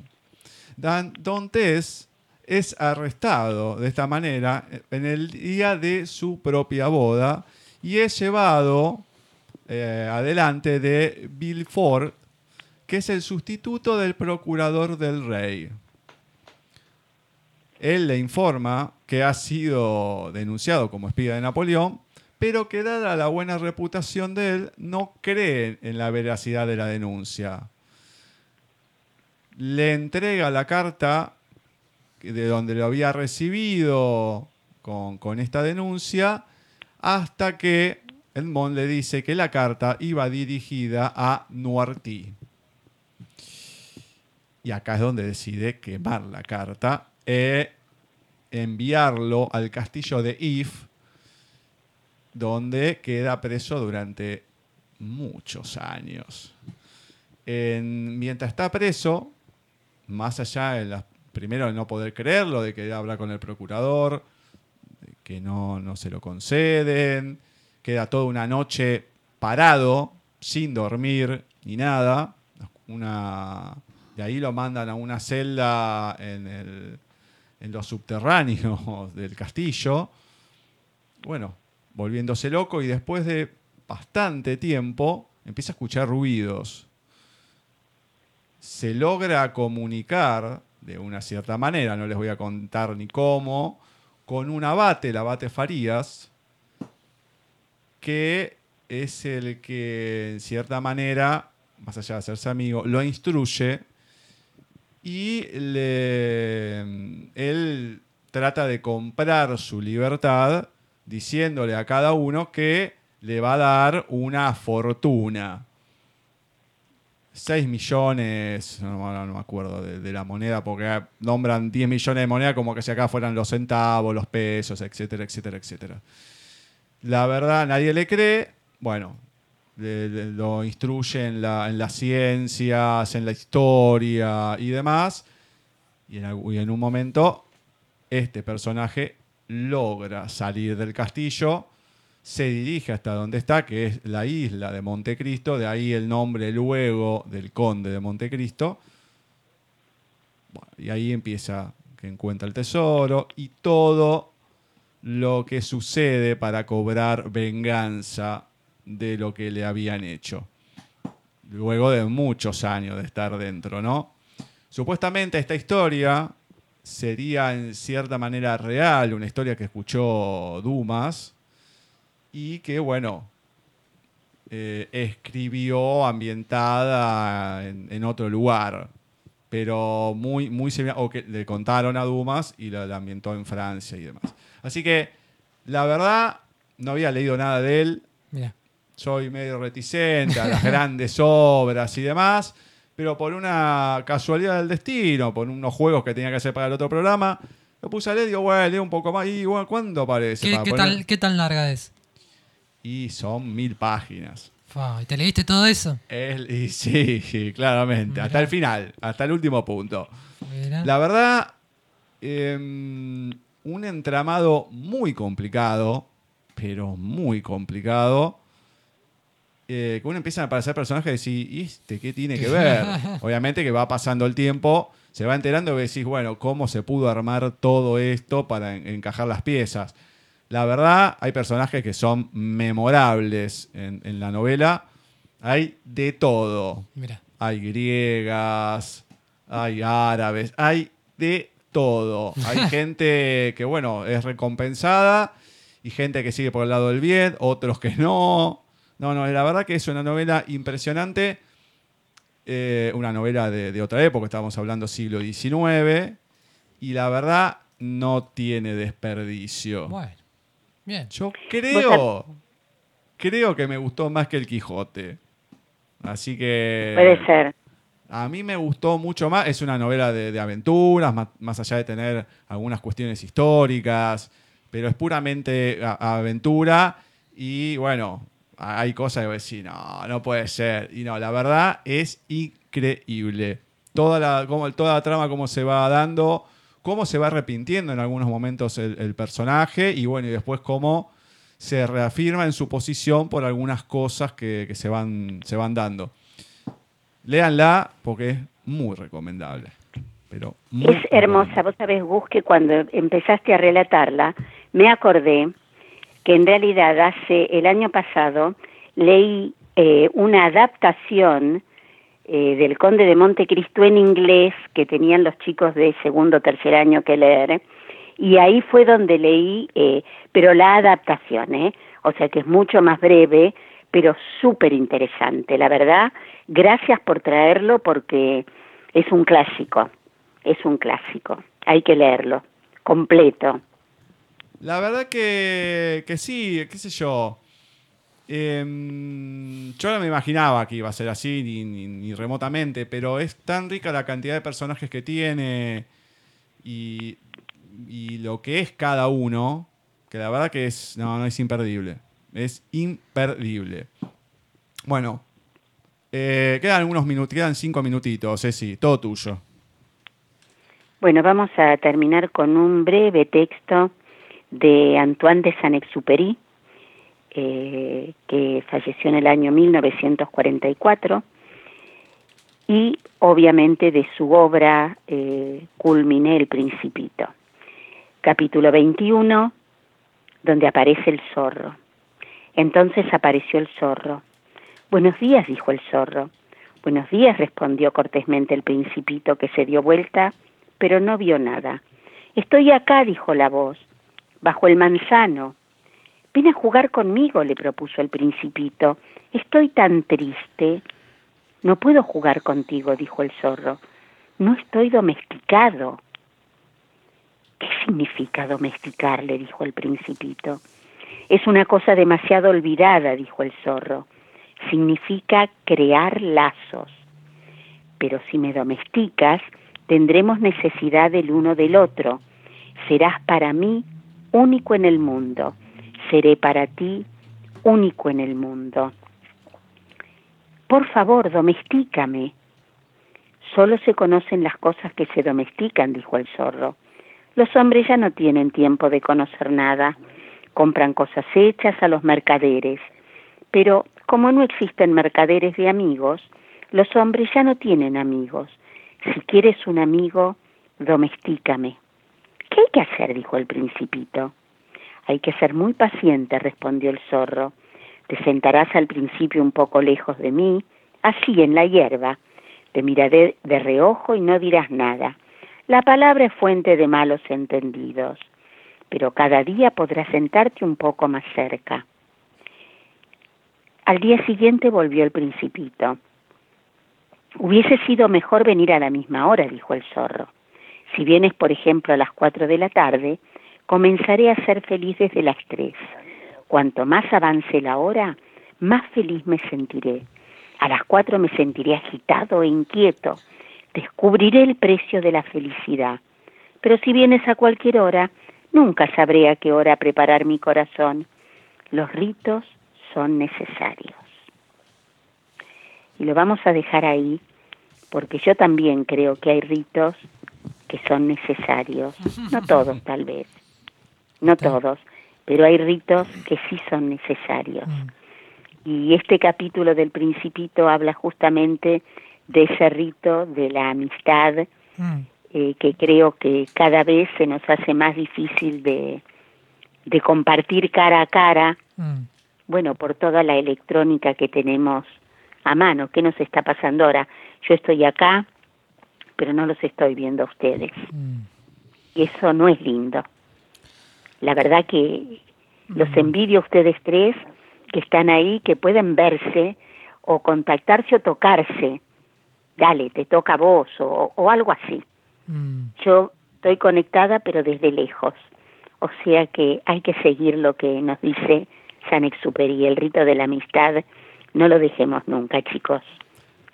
Dan es arrestado de esta manera en el día de su propia boda y es llevado eh, adelante de Villefort, que es el sustituto del procurador del rey. Él le informa que ha sido denunciado como espía de Napoleón, pero que dada la buena reputación de él, no cree en la veracidad de la denuncia. Le entrega la carta de donde lo había recibido con, esta denuncia, hasta que Edmond le dice que la carta iba dirigida a Noirty. Y acá es donde decide quemar la carta e enviarlo al castillo de If, donde queda preso durante muchos años. mientras está preso, más allá de las, primero de no poder creerlo, de que habla con el procurador, que no, no se lo conceden, queda toda una noche parado, sin dormir ni nada, una de ahí lo mandan a una celda en, los subterráneos del castillo. Bueno, volviéndose loco y después de bastante tiempo empieza a escuchar ruidos. Se logra comunicar de una cierta manera, no les voy a contar ni cómo, con un abate, el abate Farías, que es el que en cierta manera, más allá de hacerse amigo, lo instruye y él trata de comprar su libertad diciéndole a cada uno que le va a dar una fortuna. 6 millones, no, no me acuerdo de, de la moneda, porque nombran 10 millones de moneda como que si acá fueran los centavos, los pesos, etcétera, etcétera, etcétera. La verdad, nadie le cree. Bueno, lo instruye en, la- en las ciencias, en la historia y demás. Y en, un momento, este personaje logra salir del castillo, se dirige hasta donde está, que es la isla de Montecristo, de ahí el nombre luego del conde de Montecristo. Y ahí empieza que encuentra el tesoro y todo lo que sucede para cobrar venganza de lo que le habían hecho. Luego de muchos años de estar dentro, ¿no? Supuestamente esta historia sería en cierta manera real, una historia que escuchó Dumas y que, bueno, eh, escribió ambientada en, otro lugar, pero muy, muy similar, o que le contaron a Dumas y la, la ambientó en Francia y demás. Así que, la verdad, no había leído nada de él, Mira. Soy medio reticente a las grandes obras y demás, pero por una casualidad del destino, por unos juegos que tenía que hacer para el otro programa, lo puse a leer y digo, bueno, leo un poco más. Y bueno, ¿cuándo aparece? ¿Qué, tal, ¿Qué tan larga es? Y son mil páginas. ¿y ¿Te leíste todo eso? Es- y sí, sí, claramente. Hasta el final, hasta el último punto. La verdad, em, un entramado muy complicado, pero muy complicado. Eh, que uno empieza a aparecer personajes y decir, ¿y este qué tiene que ver? Obviamente que va pasando el tiempo, se va enterando y decís, bueno, ¿cómo se pudo armar todo esto para en- encajar las piezas? La verdad, hay personajes que son memorables en, en la novela. Hay de todo Mira. hay griegas, hay árabes, hay de todo. Hay gente que, bueno, es recompensada y gente que sigue por el lado del bien, otros que no. No, no, la verdad que es una novela impresionante. eh, una novela de, de otra época, estábamos hablando siglo XIX. Y la verdad no tiene desperdicio. Bueno. Bien. Yo creo, creo que me gustó más que el Quijote. Así que... Puede ser. A mí me gustó mucho más. Es una novela de, de aventuras, más, más allá de tener algunas cuestiones históricas, pero es puramente a- aventura. Y bueno, hay cosas que decir, no, no puede ser. Y no, la verdad es increíble. Toda la, como, toda la trama, cómo se va dando, cómo se va arrepintiendo en algunos momentos el, el personaje, y bueno, y después cómo se reafirma en su posición por algunas cosas que, que se, van, se van dando. Léanla porque es muy recomendable. Pero muy Es hermosa. Vos sabés, Gus, que cuando empezaste a relatarla, me acordé que en realidad hace el año pasado leí eh, una adaptación eh, del Conde de Montecristo en inglés que tenían los chicos de segundo o tercer año que leer. Y ahí fue donde leí, eh, pero la adaptación, ¿eh? O sea que es mucho más breve, pero súper interesante. La verdad, gracias por traerlo porque es un clásico. Es un clásico. Hay que leerlo. Completo. La verdad que, que sí, qué sé yo. Em, yo no me imaginaba que iba a ser así, ni, ni- ni remotamente, pero es tan rica la cantidad de personajes que tiene y, y lo que es cada uno, que la verdad que es, no, no es imperdible. Es imperdible. Bueno, eh, quedan algunos minutos, quedan cinco minutitos, Ceci, todo tuyo. Bueno, vamos a terminar con un breve texto de Antoine de Saint-Exupéry, eh, que falleció en el año 1944, y obviamente de su obra eh, Culminé el Principito. Capítulo 21, donde aparece el zorro. Entonces apareció el zorro. Buenos días, dijo el zorro. Buenos días, respondió cortésmente el principito, que se dio vuelta pero no vio nada. Estoy acá, dijo la voz, bajo el manzano. Ven a jugar conmigo, le propuso el principito. Estoy tan triste. No puedo jugar contigo, dijo el zorro. No estoy domesticado. ¿Qué significa domesticar? le dijo el principito. Es una cosa demasiado olvidada, dijo el zorro. Significa crear lazos. Pero si me domesticas, tendremos necesidad del uno del otro. Serás para mí único en el mundo. Seré para ti único en el mundo. Por favor, domestícame. Solo se conocen las cosas que se domestican, dijo el zorro. Los hombres ya no tienen tiempo de conocer nada. Compran cosas hechas a los mercaderes. Pero como no existen mercaderes de amigos, los hombres ya no tienen amigos. Si quieres un amigo, domestícame. ¿Qué hay que hacer? dijo el principito. Hay que ser muy paciente, respondió el zorro. Te sentarás al principio un poco lejos de mí, así en la hierba. Te miraré de reojo y no dirás nada. La palabra es fuente de malos entendidos, pero cada día podrás sentarte un poco más cerca. Al día siguiente volvió el principito. Hubiese sido mejor venir a la misma hora, dijo el zorro. Si vienes, por ejemplo, a las cuatro de la tarde, comenzaré a ser feliz desde las tres. Cuanto más avance la hora, más feliz me sentiré. A las cuatro me sentiré agitado e inquieto. Descubriré el precio de la felicidad. Pero si vienes a cualquier hora, nunca sabré a qué hora preparar mi corazón. Los ritos son necesarios. Y lo vamos a dejar ahí, porque yo también creo que hay ritos que son necesarios. No todos, tal vez. No todos, pero hay ritos que sí son necesarios. Y este capítulo del Principito habla justamente de ese rito de la amistad, eh, que creo que cada vez se nos hace más difícil de, de compartir cara a cara, bueno, por toda la electrónica que tenemos a mano. ¿Qué nos está pasando ahora? Yo estoy acá, pero no los estoy viendo a ustedes. Y eso no es lindo. La verdad que los envidio a ustedes tres que están ahí, que pueden verse o contactarse o tocarse. Dale, te toca a vos o, o algo así. Yo estoy conectada pero desde lejos. O sea que hay que seguir lo que nos dice San Exuperi, el rito de la amistad. No lo dejemos nunca, chicos.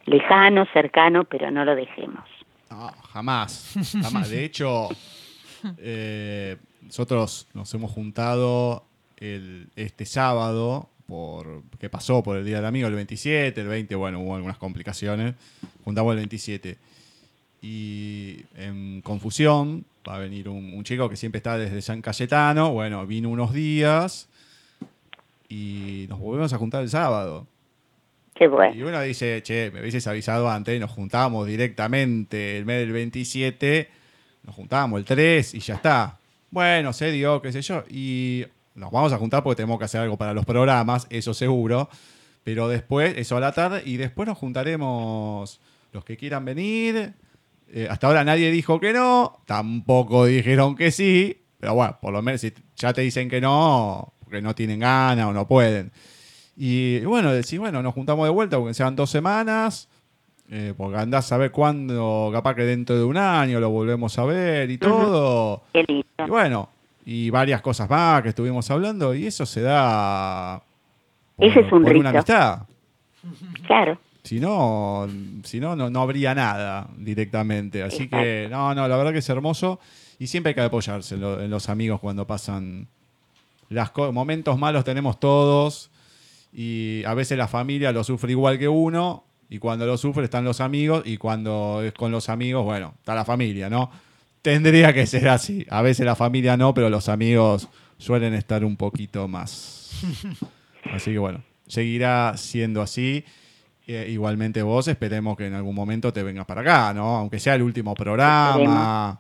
Lejano, cercano, pero no lo dejemos. No, jamás. jamás. De hecho, eh, nosotros nos hemos juntado el, este sábado, por, que pasó por el Día del Amigo, el 27, el 20, bueno, hubo algunas complicaciones. Juntamos el 27. Y en confusión, va a venir un, un chico que siempre está desde San Cayetano. Bueno, vino unos días y nos volvemos a juntar el sábado. Qué bueno. Y uno dice, che, me hubieses avisado antes, nos juntábamos directamente el mes del 27, nos juntábamos el 3 y ya está. Bueno, se dio, qué sé yo, y nos vamos a juntar porque tenemos que hacer algo para los programas, eso seguro. Pero después, eso a la tarde, y después nos juntaremos los que quieran venir. Eh, hasta ahora nadie dijo que no, tampoco dijeron que sí, pero bueno, por lo menos si ya te dicen que no, porque no tienen ganas o no pueden. Y bueno, decir, bueno, nos juntamos de vuelta porque sean dos semanas, eh, porque andás a ver cuándo, capaz que dentro de un año lo volvemos a ver y todo. Y bueno, y varias cosas más que estuvimos hablando, y eso se da por, Ese es un por una amistad. Claro. Si no, si no, no, no habría nada directamente. Así que, no, no, la verdad que es hermoso. Y siempre hay que apoyarse en, lo- en los amigos cuando pasan las momentos malos tenemos todos. Y a veces la familia lo sufre igual que uno. Y cuando lo sufre están los amigos. Y cuando es con los amigos, bueno, está la familia, ¿no? Tendría que ser así. A veces la familia no, pero los amigos suelen estar un poquito más. Así que bueno, seguirá siendo así. Eh, igualmente vos, esperemos que en algún momento te vengas para acá, ¿no? Aunque sea el último programa.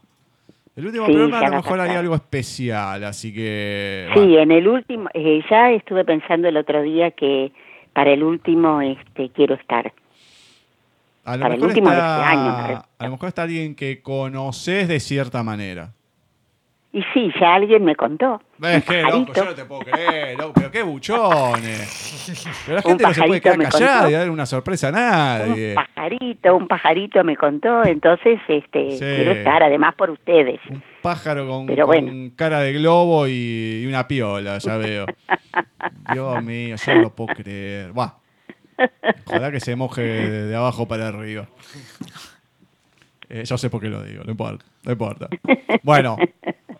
El último Sí, programa a lo mejor haría pasar. algo especial, así que... Sí, bueno. en el último, eh, ya estuve pensando el otro día que para el último este quiero estar. A lo, para el mejor último de está, este año. a lo mejor está alguien que conoces de cierta manera. Y sí, ya alguien me contó. Es que, loco, yo no te puedo creer, loco, pero qué buchones. Pero la gente no se puede quedar callada y dar una sorpresa a nadie. Un pajarito, un pajarito me contó, entonces este, Sí. quiero estar, además por ustedes. Un pájaro con, Pero con bueno. cara de globo y, y una piola, ya veo. Dios mío, yo no lo puedo creer. Buah. Ojalá que se moje de, de abajo para arriba. Eh, yo sé por qué lo digo, no importa. No importa. Bueno,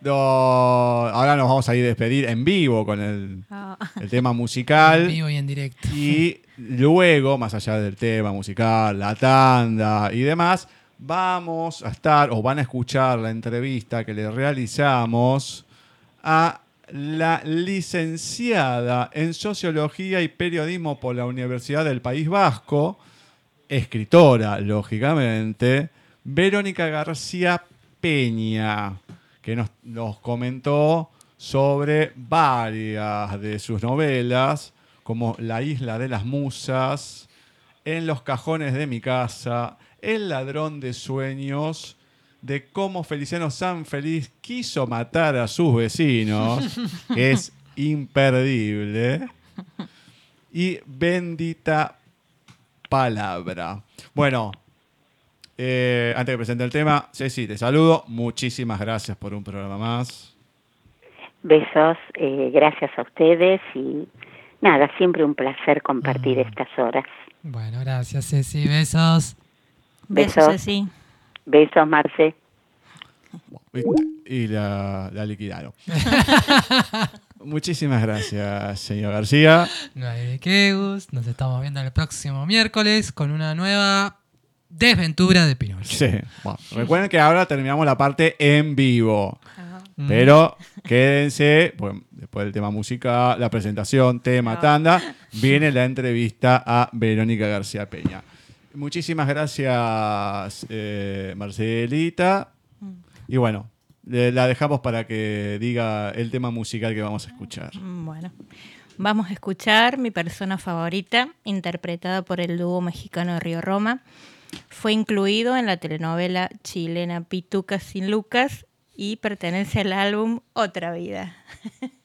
no, ahora nos vamos a ir a despedir en vivo con el, Ah. el tema musical. En vivo y en directo. Y luego, más allá del tema musical, la tanda y demás, vamos a estar o van a escuchar la entrevista que le realizamos a la licenciada en Sociología y Periodismo por la Universidad del País Vasco, escritora, lógicamente, Verónica García Peña, que nos, nos comentó sobre varias de sus novelas, como La isla de las musas, En los cajones de mi casa, El ladrón de sueños, de cómo Feliciano Sanfeliz quiso matar a sus vecinos, que es imperdible, y Bendita Palabra. Bueno, eh, antes que presente el tema, Ceci, te saludo. Muchísimas gracias por un programa más. Besos, eh, gracias a ustedes y nada, siempre un placer compartir Mm. estas horas. Bueno, gracias, Ceci. Besos. Besos, Besos. Ceci. Besos, Marce. Y, la, la liquidaron. Muchísimas gracias, señor García. No hay de qué, Gus. Nos estamos viendo el próximo miércoles con una nueva desventura de Pinocho. Sí. Bueno, recuerden que ahora terminamos la parte en vivo. Mm. Pero quédense, pues, después del tema musical, la presentación, tema, tanda, viene la entrevista a Verónica García Peña. Muchísimas gracias, eh, Marcelita. Y bueno, le- la dejamos para que diga el tema musical que vamos a escuchar. Mm, Bueno, vamos a escuchar mi persona favorita, interpretada por el dúo mexicano de Río Roma. Fue incluido en la telenovela chilena Pitucas sin Lucas y pertenece al álbum Otra Vida.